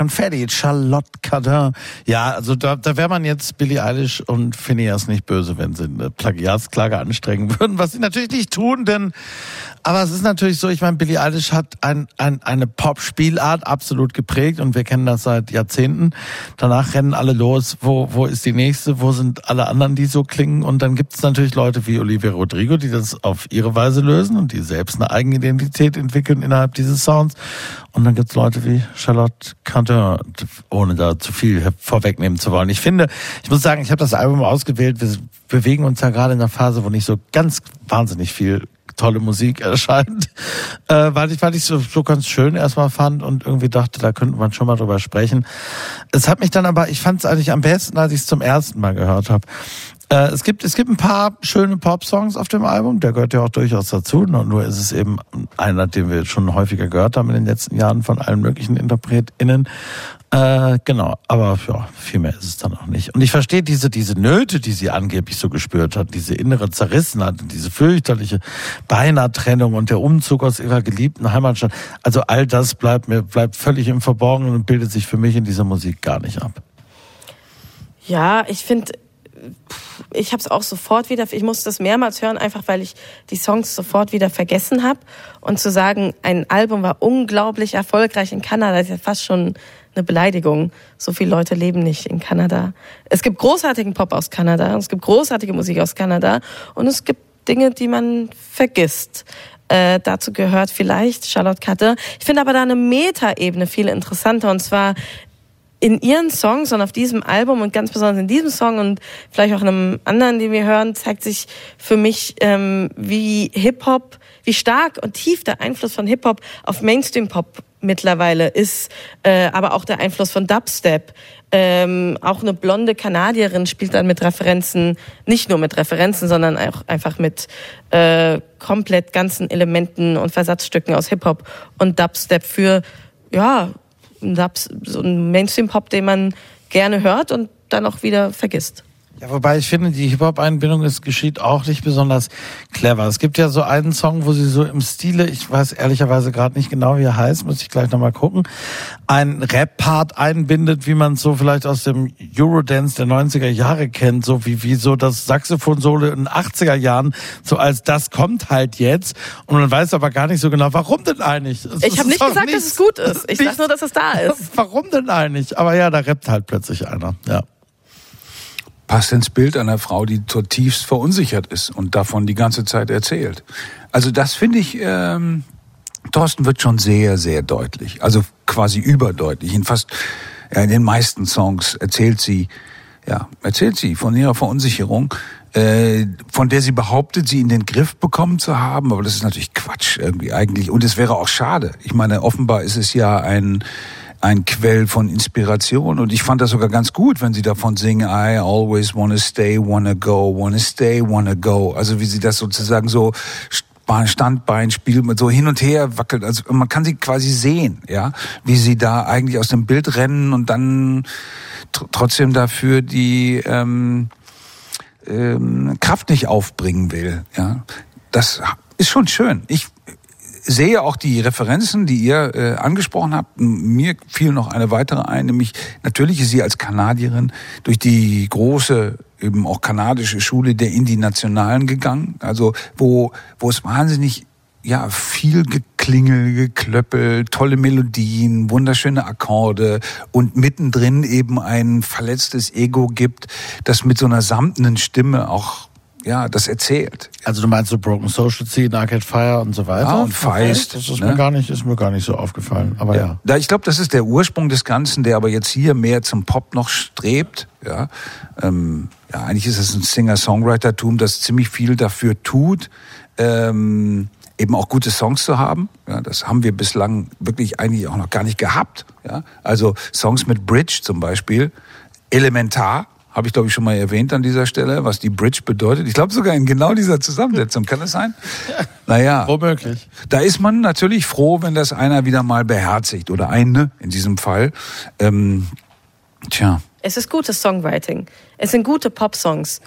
Konfetti, Charlotte Cadin. Ja, also da, da wäre man jetzt Billie Eilish und Phineas nicht böse, wenn sie eine Plagiatsklage anstrengen würden, was sie natürlich nicht tun, denn Aber es ist natürlich so, ich meine, Billie Eilish hat ein, ein, eine Pop-Spielart absolut geprägt und wir kennen das seit Jahrzehnten. Danach rennen alle los, wo, wo ist die nächste, wo sind alle anderen, die so klingen. Und dann gibt es natürlich Leute wie Olivia Rodrigo, die das auf ihre Weise lösen und die selbst eine Eigenidentität entwickeln innerhalb dieses Sounds. Und dann gibt es Leute wie Charlotte Cardin, ohne da zu viel vorwegnehmen zu wollen. Ich finde, ich muss sagen, ich habe das Album ausgewählt. Wir bewegen uns ja gerade in einer Phase, wo nicht so ganz wahnsinnig viel tolle Musik erscheint, äh, weil ich, weil ich so, so ganz schön erstmal fand und irgendwie dachte, da könnte man schon mal drüber sprechen. Es hat mich dann aber, ich fand es eigentlich am besten, als ich es zum ersten Mal gehört habe. Äh, es gibt es gibt ein paar schöne Pop-Songs auf dem Album, der gehört ja auch durchaus dazu. Nur, nur ist es eben einer, den wir schon häufiger gehört haben in den letzten Jahren von allen möglichen InterpretInnen. Äh, genau, aber ja, viel mehr ist es dann auch nicht. Und ich verstehe diese, diese Nöte, die sie angeblich so gespürt hat, diese innere Zerrissenheit, diese fürchterliche Beinahe-Trennung und der Umzug aus ihrer geliebten Heimatstadt. Also all das bleibt mir, bleibt völlig im Verborgenen und bildet sich für mich in dieser Musik gar nicht ab. Ja, ich finde, ich habe es auch sofort wieder, ich musste das mehrmals hören, einfach weil ich die Songs sofort wieder vergessen habe. Und zu sagen, ein Album war unglaublich erfolgreich in Kanada, ist ja fast schon eine Beleidigung. So viele Leute leben nicht in Kanada. Es gibt großartigen Pop aus Kanada, es gibt großartige Musik aus Kanada und es gibt Dinge, die man vergisst. Äh, dazu gehört vielleicht Charlotte Katte. Ich finde aber da eine Metaebene viel interessanter und zwar in ihren Songs und auf diesem Album und ganz besonders in diesem Song und vielleicht auch in einem anderen, den wir hören, zeigt sich für mich, ähm, wie Hip-Hop, wie stark und tief der Einfluss von Hip-Hop auf Mainstream-Pop mittlerweile ist, äh, aber auch der Einfluss von Dubstep. Ähm, auch eine blonde Kanadierin spielt dann mit Referenzen, nicht nur mit Referenzen, sondern auch einfach mit äh, komplett ganzen Elementen und Versatzstücken aus Hip-Hop und Dubstep für, ja, so ein Mainstream-Pop, den man gerne hört und dann auch wieder vergisst. Ja, wobei ich finde, die Hip-Hop-Einbindung ist geschieht auch nicht besonders clever. Es gibt ja so einen Song, wo sie so im Stile, ich weiß ehrlicherweise gerade nicht genau, wie er heißt, muss ich gleich nochmal gucken, einen Rap-Part einbindet, wie man es so vielleicht aus dem Eurodance der 90er Jahre kennt, so wie, wie so das Saxophon-Solo in den 80er Jahren, so als das kommt halt jetzt und man weiß aber gar nicht so genau, warum denn eigentlich? Es Ich habe nicht gesagt, dass es gut ist. Ich sag nur, dass es da ist. Warum denn eigentlich? Aber ja, da rappt halt plötzlich einer, ja. Passt ins Bild einer Frau, die zutiefst verunsichert ist und davon die ganze Zeit erzählt. Also das finde ich, ähm, Thorsten wird schon sehr, sehr deutlich. Also quasi überdeutlich. In fast, ja, in den meisten Songs erzählt sie, ja, erzählt sie von ihrer Verunsicherung, äh, von der sie behauptet, sie in den Griff bekommen zu haben. Aber das ist natürlich Quatsch irgendwie eigentlich. Und es wäre auch schade. Ich meine, offenbar ist es ja ein, ein Quell von Inspiration und ich fand das sogar ganz gut, wenn sie davon singen, I always wanna stay, wanna go, wanna stay, wanna go. Also wie sie das sozusagen so Standbein spielt, mit so hin und her wackelt. Also man kann sie quasi sehen, ja, wie sie da eigentlich aus dem Bild rennen und dann tr trotzdem dafür die ähm, ähm, Kraft nicht aufbringen will. Ja, das ist schon schön. Ich sehe auch die Referenzen, die ihr äh, angesprochen habt. Mir fiel noch eine weitere ein, nämlich natürlich ist sie als Kanadierin durch die große eben auch kanadische Schule der Indie-Nationalen gegangen, also wo wo es wahnsinnig ja, viel Geklingel, Geklöppel, tolle Melodien, wunderschöne Akkorde und mittendrin eben ein verletztes Ego gibt, das mit so einer samtenen Stimme auch ja, das erzählt. Also du meinst so Broken Social Scene, Arcade Fire und so weiter? Ja, und Feist, Das ist ne? mir gar nicht, ist mir gar nicht so aufgefallen. Aber ja. Da, ich glaube, das ist der Ursprung des Ganzen, der aber jetzt hier mehr zum Pop noch strebt. Ja, ähm, ja eigentlich ist es ein Singer-Songwriter-Tum, das ziemlich viel dafür tut, ähm, eben auch gute Songs zu haben. Ja, das haben wir bislang wirklich eigentlich auch noch gar nicht gehabt. Ja, also Songs mit Bridge zum Beispiel, elementar. Habe ich, glaube ich, schon mal erwähnt an dieser Stelle, was die Bridge bedeutet. Ich glaube sogar in genau dieser Zusammensetzung. Kann das sein? Naja. Womöglich. Da ist man natürlich froh, wenn das einer wieder mal beherzigt oder eine in diesem Fall. Ähm, tja. Es ist gutes Songwriting. Es sind gute Pop-Songs.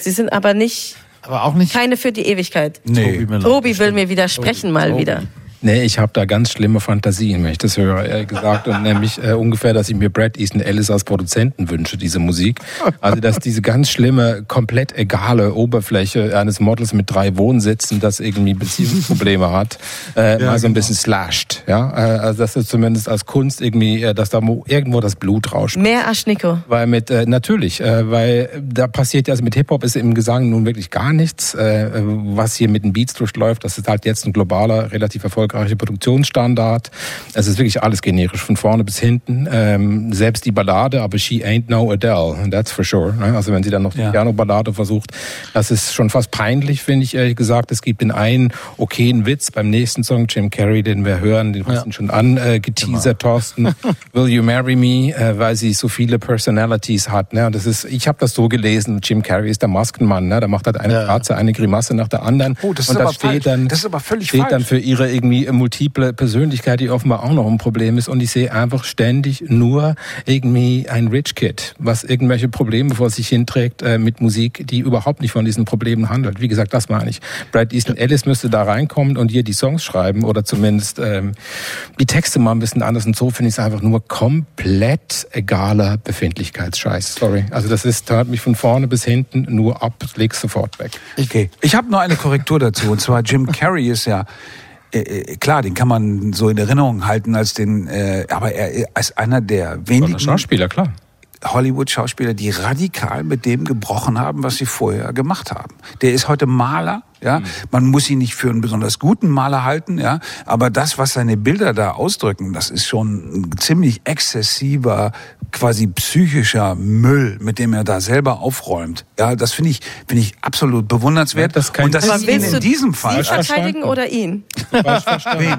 Sie sind aber nicht, Aber auch nicht. keine für die Ewigkeit. Nee. Tobi. Tobi will mir widersprechen mal Tobi. wieder. Nee, ich habe da ganz schlimme Fantasien, wenn ich das höre, ehrlich gesagt. Und nämlich äh, ungefähr, dass ich mir Brad Easton Ellis als Produzenten wünsche, diese Musik. Also, dass diese ganz schlimme, komplett egale Oberfläche eines Models mit drei Wohnsitzen, das irgendwie Beziehungsprobleme hat, äh, mal so ein bisschen slasht. Ja? Äh, also, dass es zumindest als Kunst irgendwie, äh, dass da irgendwo das Blut rauscht. Mehr Aschniko. Weil mit äh, natürlich, äh, weil da passiert ja also mit Hip Hop ist im Gesang nun wirklich gar nichts. Äh, was hier mit den Beats durchläuft, das ist halt jetzt ein globaler, relativ erfolgreicher Produktionsstandard. Es ist wirklich alles generisch von vorne bis hinten. Ähm, selbst die Ballade, aber she ain't no Adele, that's for sure. Ne? Also wenn sie dann noch die Ja. Piano-Ballade versucht, das ist schon fast peinlich, finde ich ehrlich gesagt. Es gibt den einen okayen Witz beim nächsten Song, Jim Carrey, den wir hören, den hast du schon angeteasert, äh, Thorsten. Will You Marry Me, äh, weil sie so viele Personalities hat. Ne? Und das ist, ich habe das so gelesen, Jim Carrey ist der Maskenmann, ne? der macht halt eine Ja. Katze, eine Grimasse nach der anderen. Oh, das ist und das aber steht falsch. dann, Das ist aber völlig steht dann für ihre irgendwie multiple Persönlichkeit, die offenbar auch noch ein Problem ist. Und ich sehe einfach ständig nur irgendwie ein Rich Kid, was irgendwelche Probleme vor sich hinträgt äh, mit Musik, die überhaupt nicht von diesen Problemen handelt. Wie gesagt, das meine ich. Brad Easton Ellis müsste da reinkommen und hier die Songs schreiben oder zumindest ähm, die Texte mal ein bisschen anders. Und so finde ich es einfach nur komplett egaler Befindlichkeitsscheiß. Sorry. Also das ist, hört mich von vorne bis hinten nur ab, leg's sofort weg. Okay. Ich habe noch eine Korrektur dazu. Und zwar Jim Carrey ist ja äh, äh, klar, den kann man so in Erinnerung halten als den, äh, aber er ist einer der wenigen Schauspieler, klar. Hollywood-Schauspieler, die radikal mit dem gebrochen haben, was sie vorher gemacht haben. Der ist heute Maler, ja. Man muss ihn nicht für einen besonders guten Maler halten, ja. Aber das, was seine Bilder da ausdrücken, das ist schon ein ziemlich exzessiver, quasi psychischer Müll, mit dem er da selber aufräumt. Ja, das finde ich, finde ich absolut bewundernswert. Ja, das Und das Aber ist ihn willst in diesem sie Fall. verteidigen oder ihn? Wen?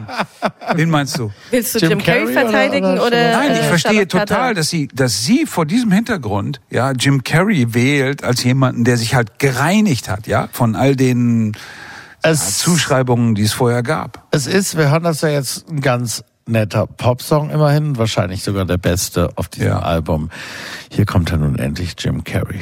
Wen meinst du? Willst du Jim Jim, Carrey verteidigen oder oder? Nein, ich äh, verstehe Charlotte total, dass sie, dass sie vor diesem Hintergrund, ja, Jim Carrey wählt als jemanden, der sich halt gereinigt hat, ja, von all den ja, Es, Zuschreibungen, die es vorher gab. es ist, wir hören das ja jetzt ein ganz netter Popsong immerhin, wahrscheinlich sogar der beste auf diesem Ja. Album. Hier kommt er nun endlich Jim Carrey.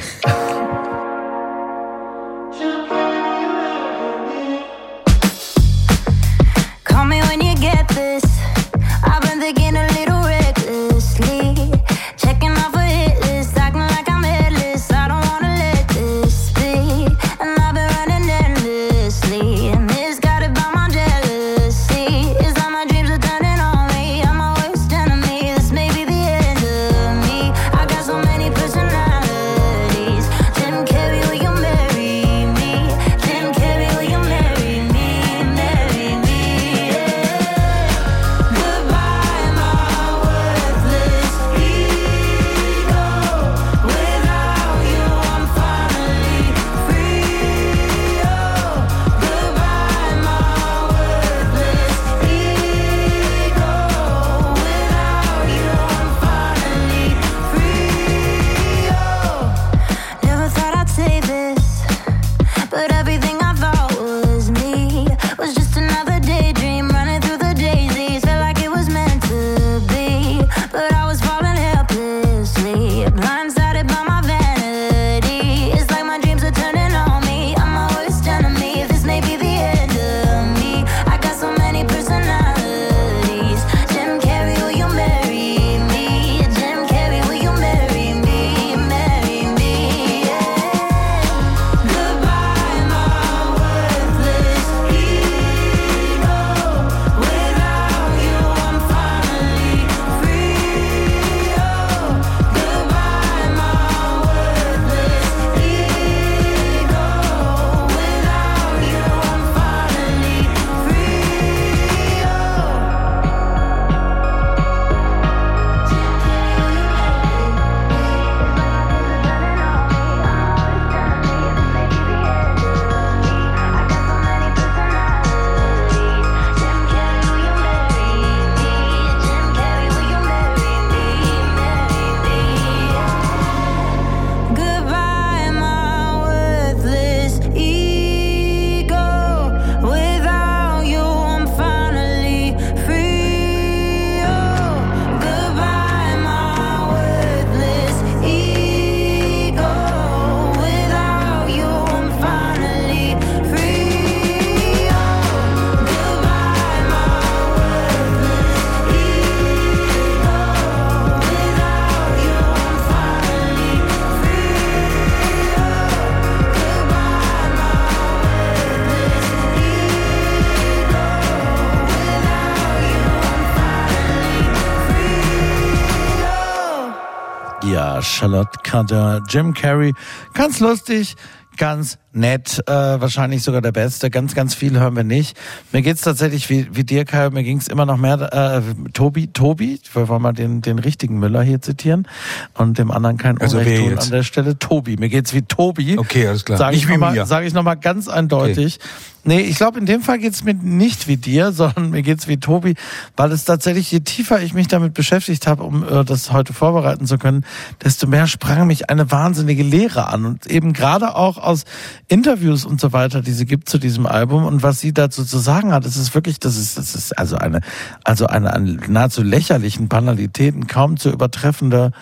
Charlotte Cardin, Jim Carrey. Ganz lustig, ganz nett, äh, wahrscheinlich sogar der Beste. Ganz, ganz viel hören wir nicht. Mir geht's tatsächlich wie, wie dir, Kai, mir ging's immer noch mehr, äh, Tobi, Tobi, wir wollen mal den, den richtigen Müller hier zitieren und dem anderen kein Also Unrecht tun jetzt? an der Stelle. Tobi, mir geht's wie Tobi. Okay, alles klar. Sag Nicht ich wie noch mal, mir. Sage ich nochmal ganz eindeutig. Nee, ich glaube, in dem Fall geht's mir nicht wie dir, sondern mir geht's wie Tobi, weil es tatsächlich, je tiefer ich mich damit beschäftigt habe, um äh, das heute vorbereiten zu können, desto mehr sprang mich eine wahnsinnige Lehre an. Und eben gerade auch aus Interviews und so weiter, die sie gibt zu diesem Album und was sie dazu zu sagen hat, es ist wirklich, das ist, das ist also eine, also eine an nahezu lächerlichen Banalitäten, kaum zu übertreffende,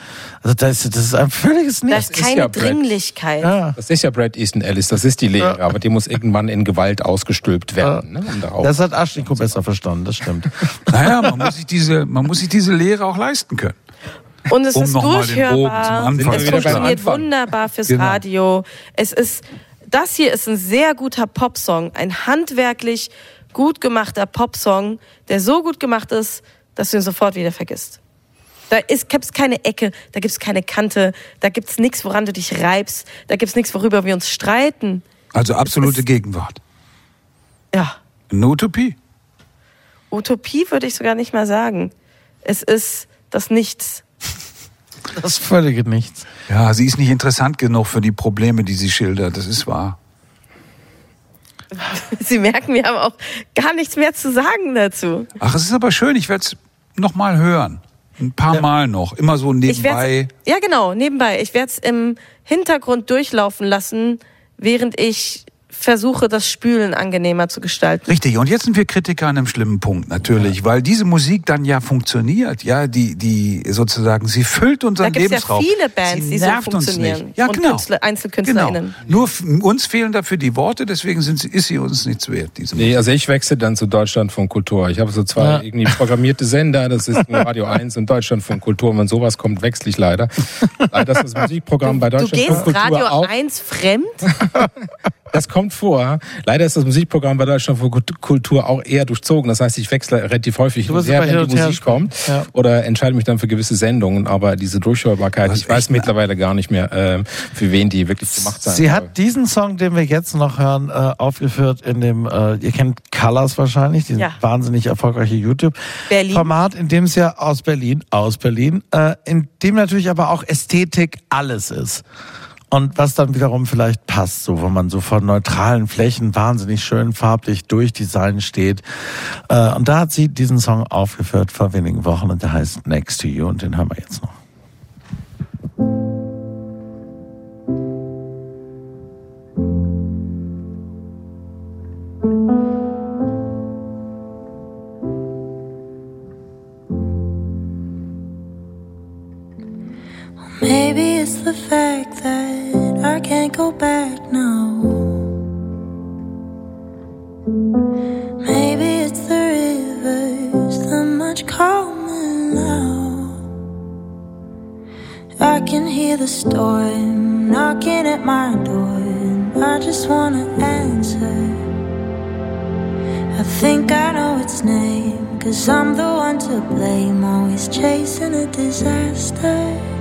also das ist, das ist ein völliges Nichts. ist keine ja Brett. Dringlichkeit. Ja. Das ist ja Brad Easton Ellis, das ist die Lehre, aber die muss irgendwann in Gewalt ausgestülpt werden. Ne, um Das hat Aschniko besser verstanden, das stimmt. Naja, man muss sich diese, man muss sich diese Lehre auch leisten können. Und es Um ist durchhörbar. Es funktioniert wunderbar fürs Genau. Radio. Es ist, das hier ist ein sehr guter Popsong. Ein handwerklich gut gemachter Popsong, der so gut gemacht ist, dass du ihn sofort wieder vergisst. Da ist, gibt's keine Ecke, da gibt's keine Kante, da gibt's nichts, woran du dich reibst, da gibt's nichts, worüber wir uns streiten. Also absolute Gegenwart. Ja, Eine Utopie. Utopie würde ich sogar nicht mal sagen. Es ist das Nichts. Das völlige Nichts. Ja, sie ist nicht interessant genug für die Probleme, die sie schildert. Das ist wahr. Sie merken, wir haben auch gar nichts mehr zu sagen dazu. Ach, es ist aber schön. Ich werde es noch mal hören. Ein paar Mal noch. Immer so nebenbei. ja, genau, nebenbei. Ich werde es im Hintergrund durchlaufen lassen, während ich versuche, das Spülen angenehmer zu gestalten. Richtig, und jetzt sind wir Kritiker an einem schlimmen Punkt, natürlich, weil diese Musik dann ja funktioniert, ja, die, die sozusagen, sie füllt Da unseren gibt es ja Lebensraum. viele Bands, sie die so nervt uns funktionieren. nicht. Ja, und genau. Künstler, Einzelkünstlerinnen. Genau. Nur uns fehlen dafür die Worte, deswegen sind sie, ist sie uns nichts wert, diese Musik. Nee, also ich wechsle dann zu Deutschland von Kultur. Ich habe so zwei Ja. irgendwie programmierte Sender, das ist Radio 1 und Deutschland von Kultur. Und wenn sowas kommt, wechsle ich leider. Leider ist das Musikprogramm bei Du Deutschland gehst von Kultur Radio auch. 1 fremd? Das kommt vor. Leider ist das Musikprogramm bei Deutschland Kult- Kultur auch eher durchzogen. Das heißt, ich wechsle relativ häufig hin wenn die Musik kommt. Ja. Oder entscheide mich dann für gewisse Sendungen. Aber diese Durchhörbarkeit, Was ich weiß mittlerweile gar nicht mehr, äh, für wen die wirklich gemacht sein Sie soll. hat diesen Song, den wir jetzt noch hören, äh, aufgeführt in dem, äh, ihr kennt Colors wahrscheinlich, dieses Ja. wahnsinnig erfolgreiche Berlin. YouTube-Format, in dem es ja aus Berlin, aus Berlin, äh, in dem natürlich aber auch Ästhetik alles ist. Und was dann wiederum vielleicht passt, so wo man so von neutralen Flächen wahnsinnig schön farblich durchdesign steht. Äh, und da hat sie diesen Song aufgeführt vor wenigen Wochen und der heißt Next to You und den hören wir jetzt noch. It's the fact that I can't go back now. Maybe it's the rivers, the much calmer now. I can hear the storm knocking at my door, and I just wanna answer. I think I know its name, cause I'm the one to blame, always chasing a disaster.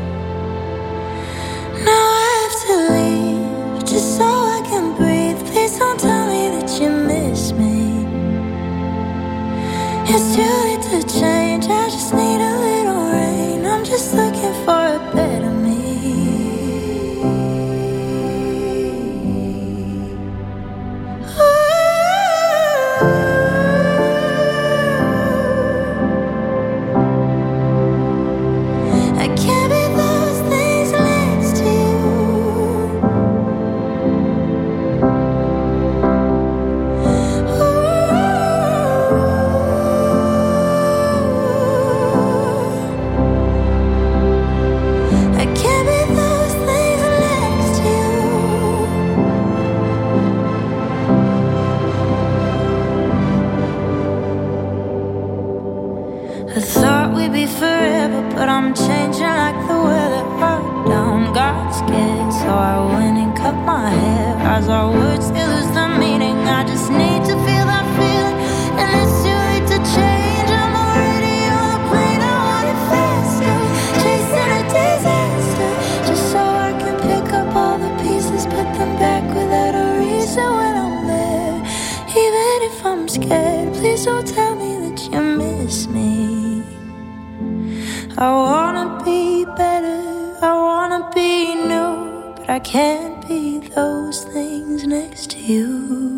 So tell me that you miss me. I wanna be better, I wanna be new, but I can't be those things next to you.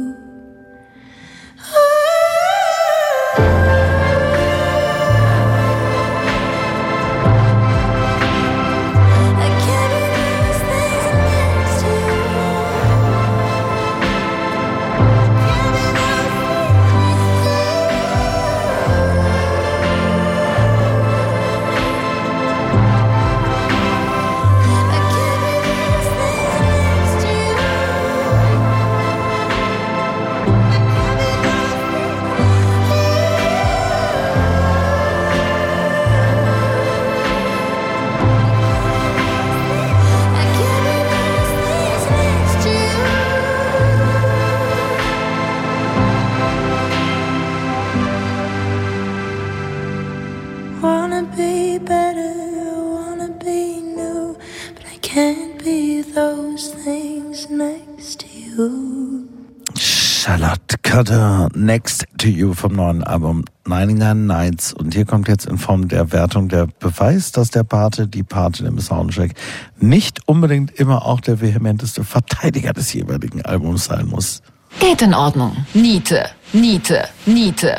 Cutter, Next to You vom neuen Album 99 Nights. Und hier kommt jetzt in Form der Wertung der Beweis, dass der Pate, die Patin im Soundcheck nicht unbedingt immer auch der vehementeste Verteidiger des jeweiligen Albums sein muss. Geht in Ordnung. Niete, Niete, Niete.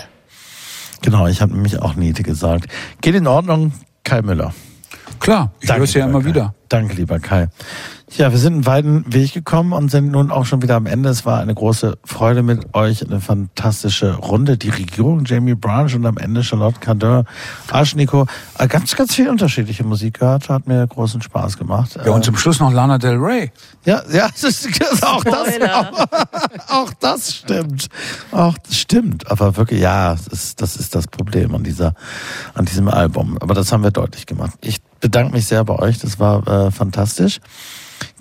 Genau, ich habe nämlich auch Niete gesagt. Geht in Ordnung, Kai Müller. Klar, ich höre es ja immer Kai. wieder. Danke, lieber Kai. Ja, wir sind einen weiten Weg gekommen und sind nun auch schon wieder am Ende. Es war eine große Freude mit euch, eine fantastische Runde. Die Regierung, Jamie Branch und am Ende Charlotte Cardin, Aschniko. Äh, Ganz, ganz viel unterschiedliche Musik gehört. Hat mir großen Spaß gemacht. Ja, und Äh, zum Schluss noch Lana Del Rey. ja, ja, das ist, auch das, auch das stimmt. Auch das stimmt. Aber wirklich, ja, das ist, das ist das Problem an dieser, an diesem Album. Aber das haben wir deutlich gemacht. Ich bedanke mich sehr bei euch. Das war äh, fantastisch.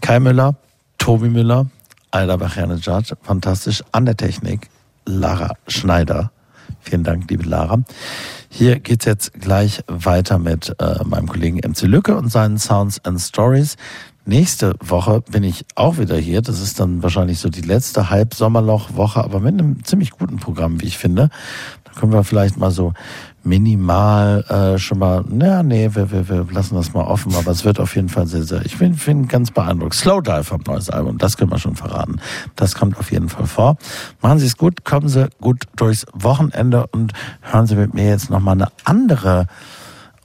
Kai Müller, Tobi Müller, Alda Bachanejad, fantastisch. An der Technik, Lara Schneider. Vielen Dank, liebe Lara. Hier geht's jetzt gleich weiter mit äh, meinem Kollegen MC Lücke und seinen Sounds and Stories. Nächste Woche bin ich auch wieder hier. Das ist dann wahrscheinlich so die letzte Halbsommerloch-Woche, aber mit einem ziemlich guten Programm, wie ich finde. Da können wir vielleicht mal so minimal äh, schon mal, naja, nee, wir, wir, wir lassen das mal offen, aber es wird auf jeden Fall sehr, sehr, ich bin, bin ganz beeindruckt. Slowdive vom neues Album, das können wir schon verraten. Das kommt auf jeden Fall vor. Machen Sie es gut, kommen Sie gut durchs Wochenende und hören Sie mit mir jetzt nochmal eine andere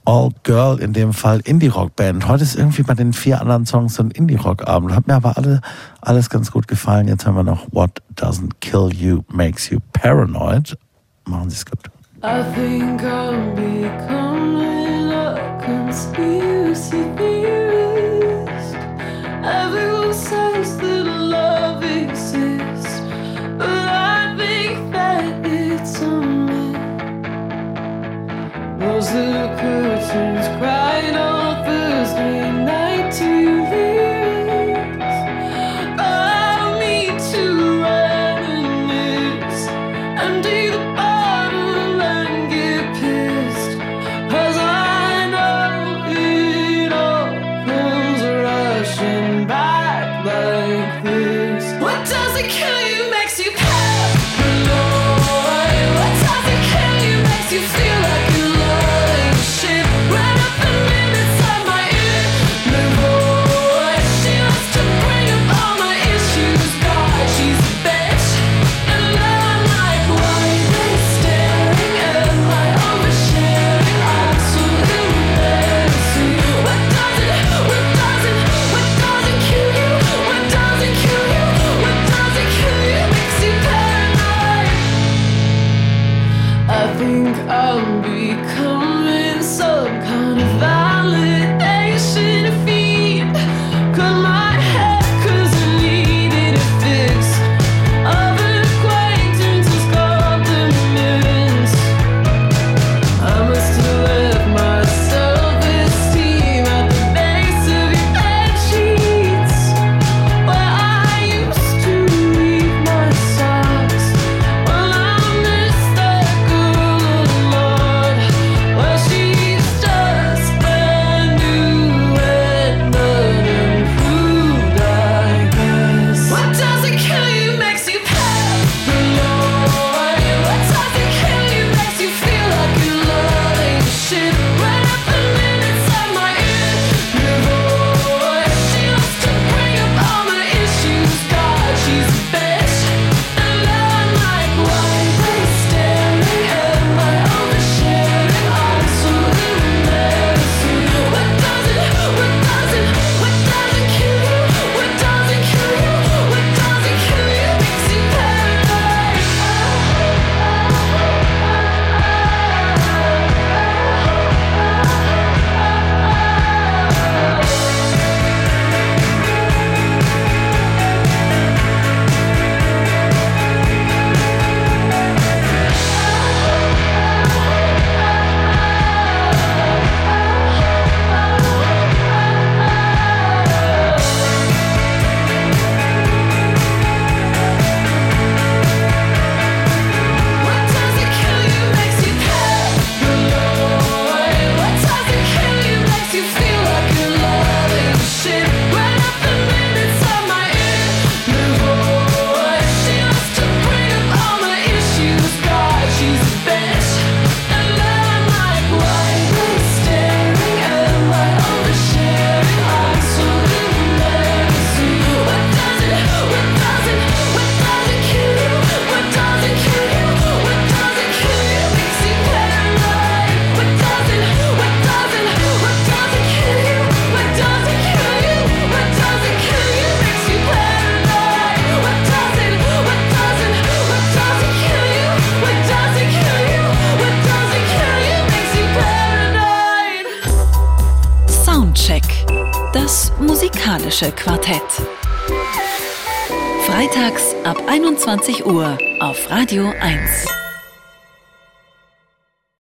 All Girl, in dem Fall Indie-Rock-Band. Heute ist irgendwie bei den vier anderen Songs so ein Indie-Rock-Abend. Hat mir aber alle, alles ganz gut gefallen. Jetzt haben wir noch What Doesn't Kill You Makes You Paranoid. Machen Sie es gut. I think I'm becoming a conspiracy theorist. Everyone says that love exists, but I think that it's a myth. Was the curtains cried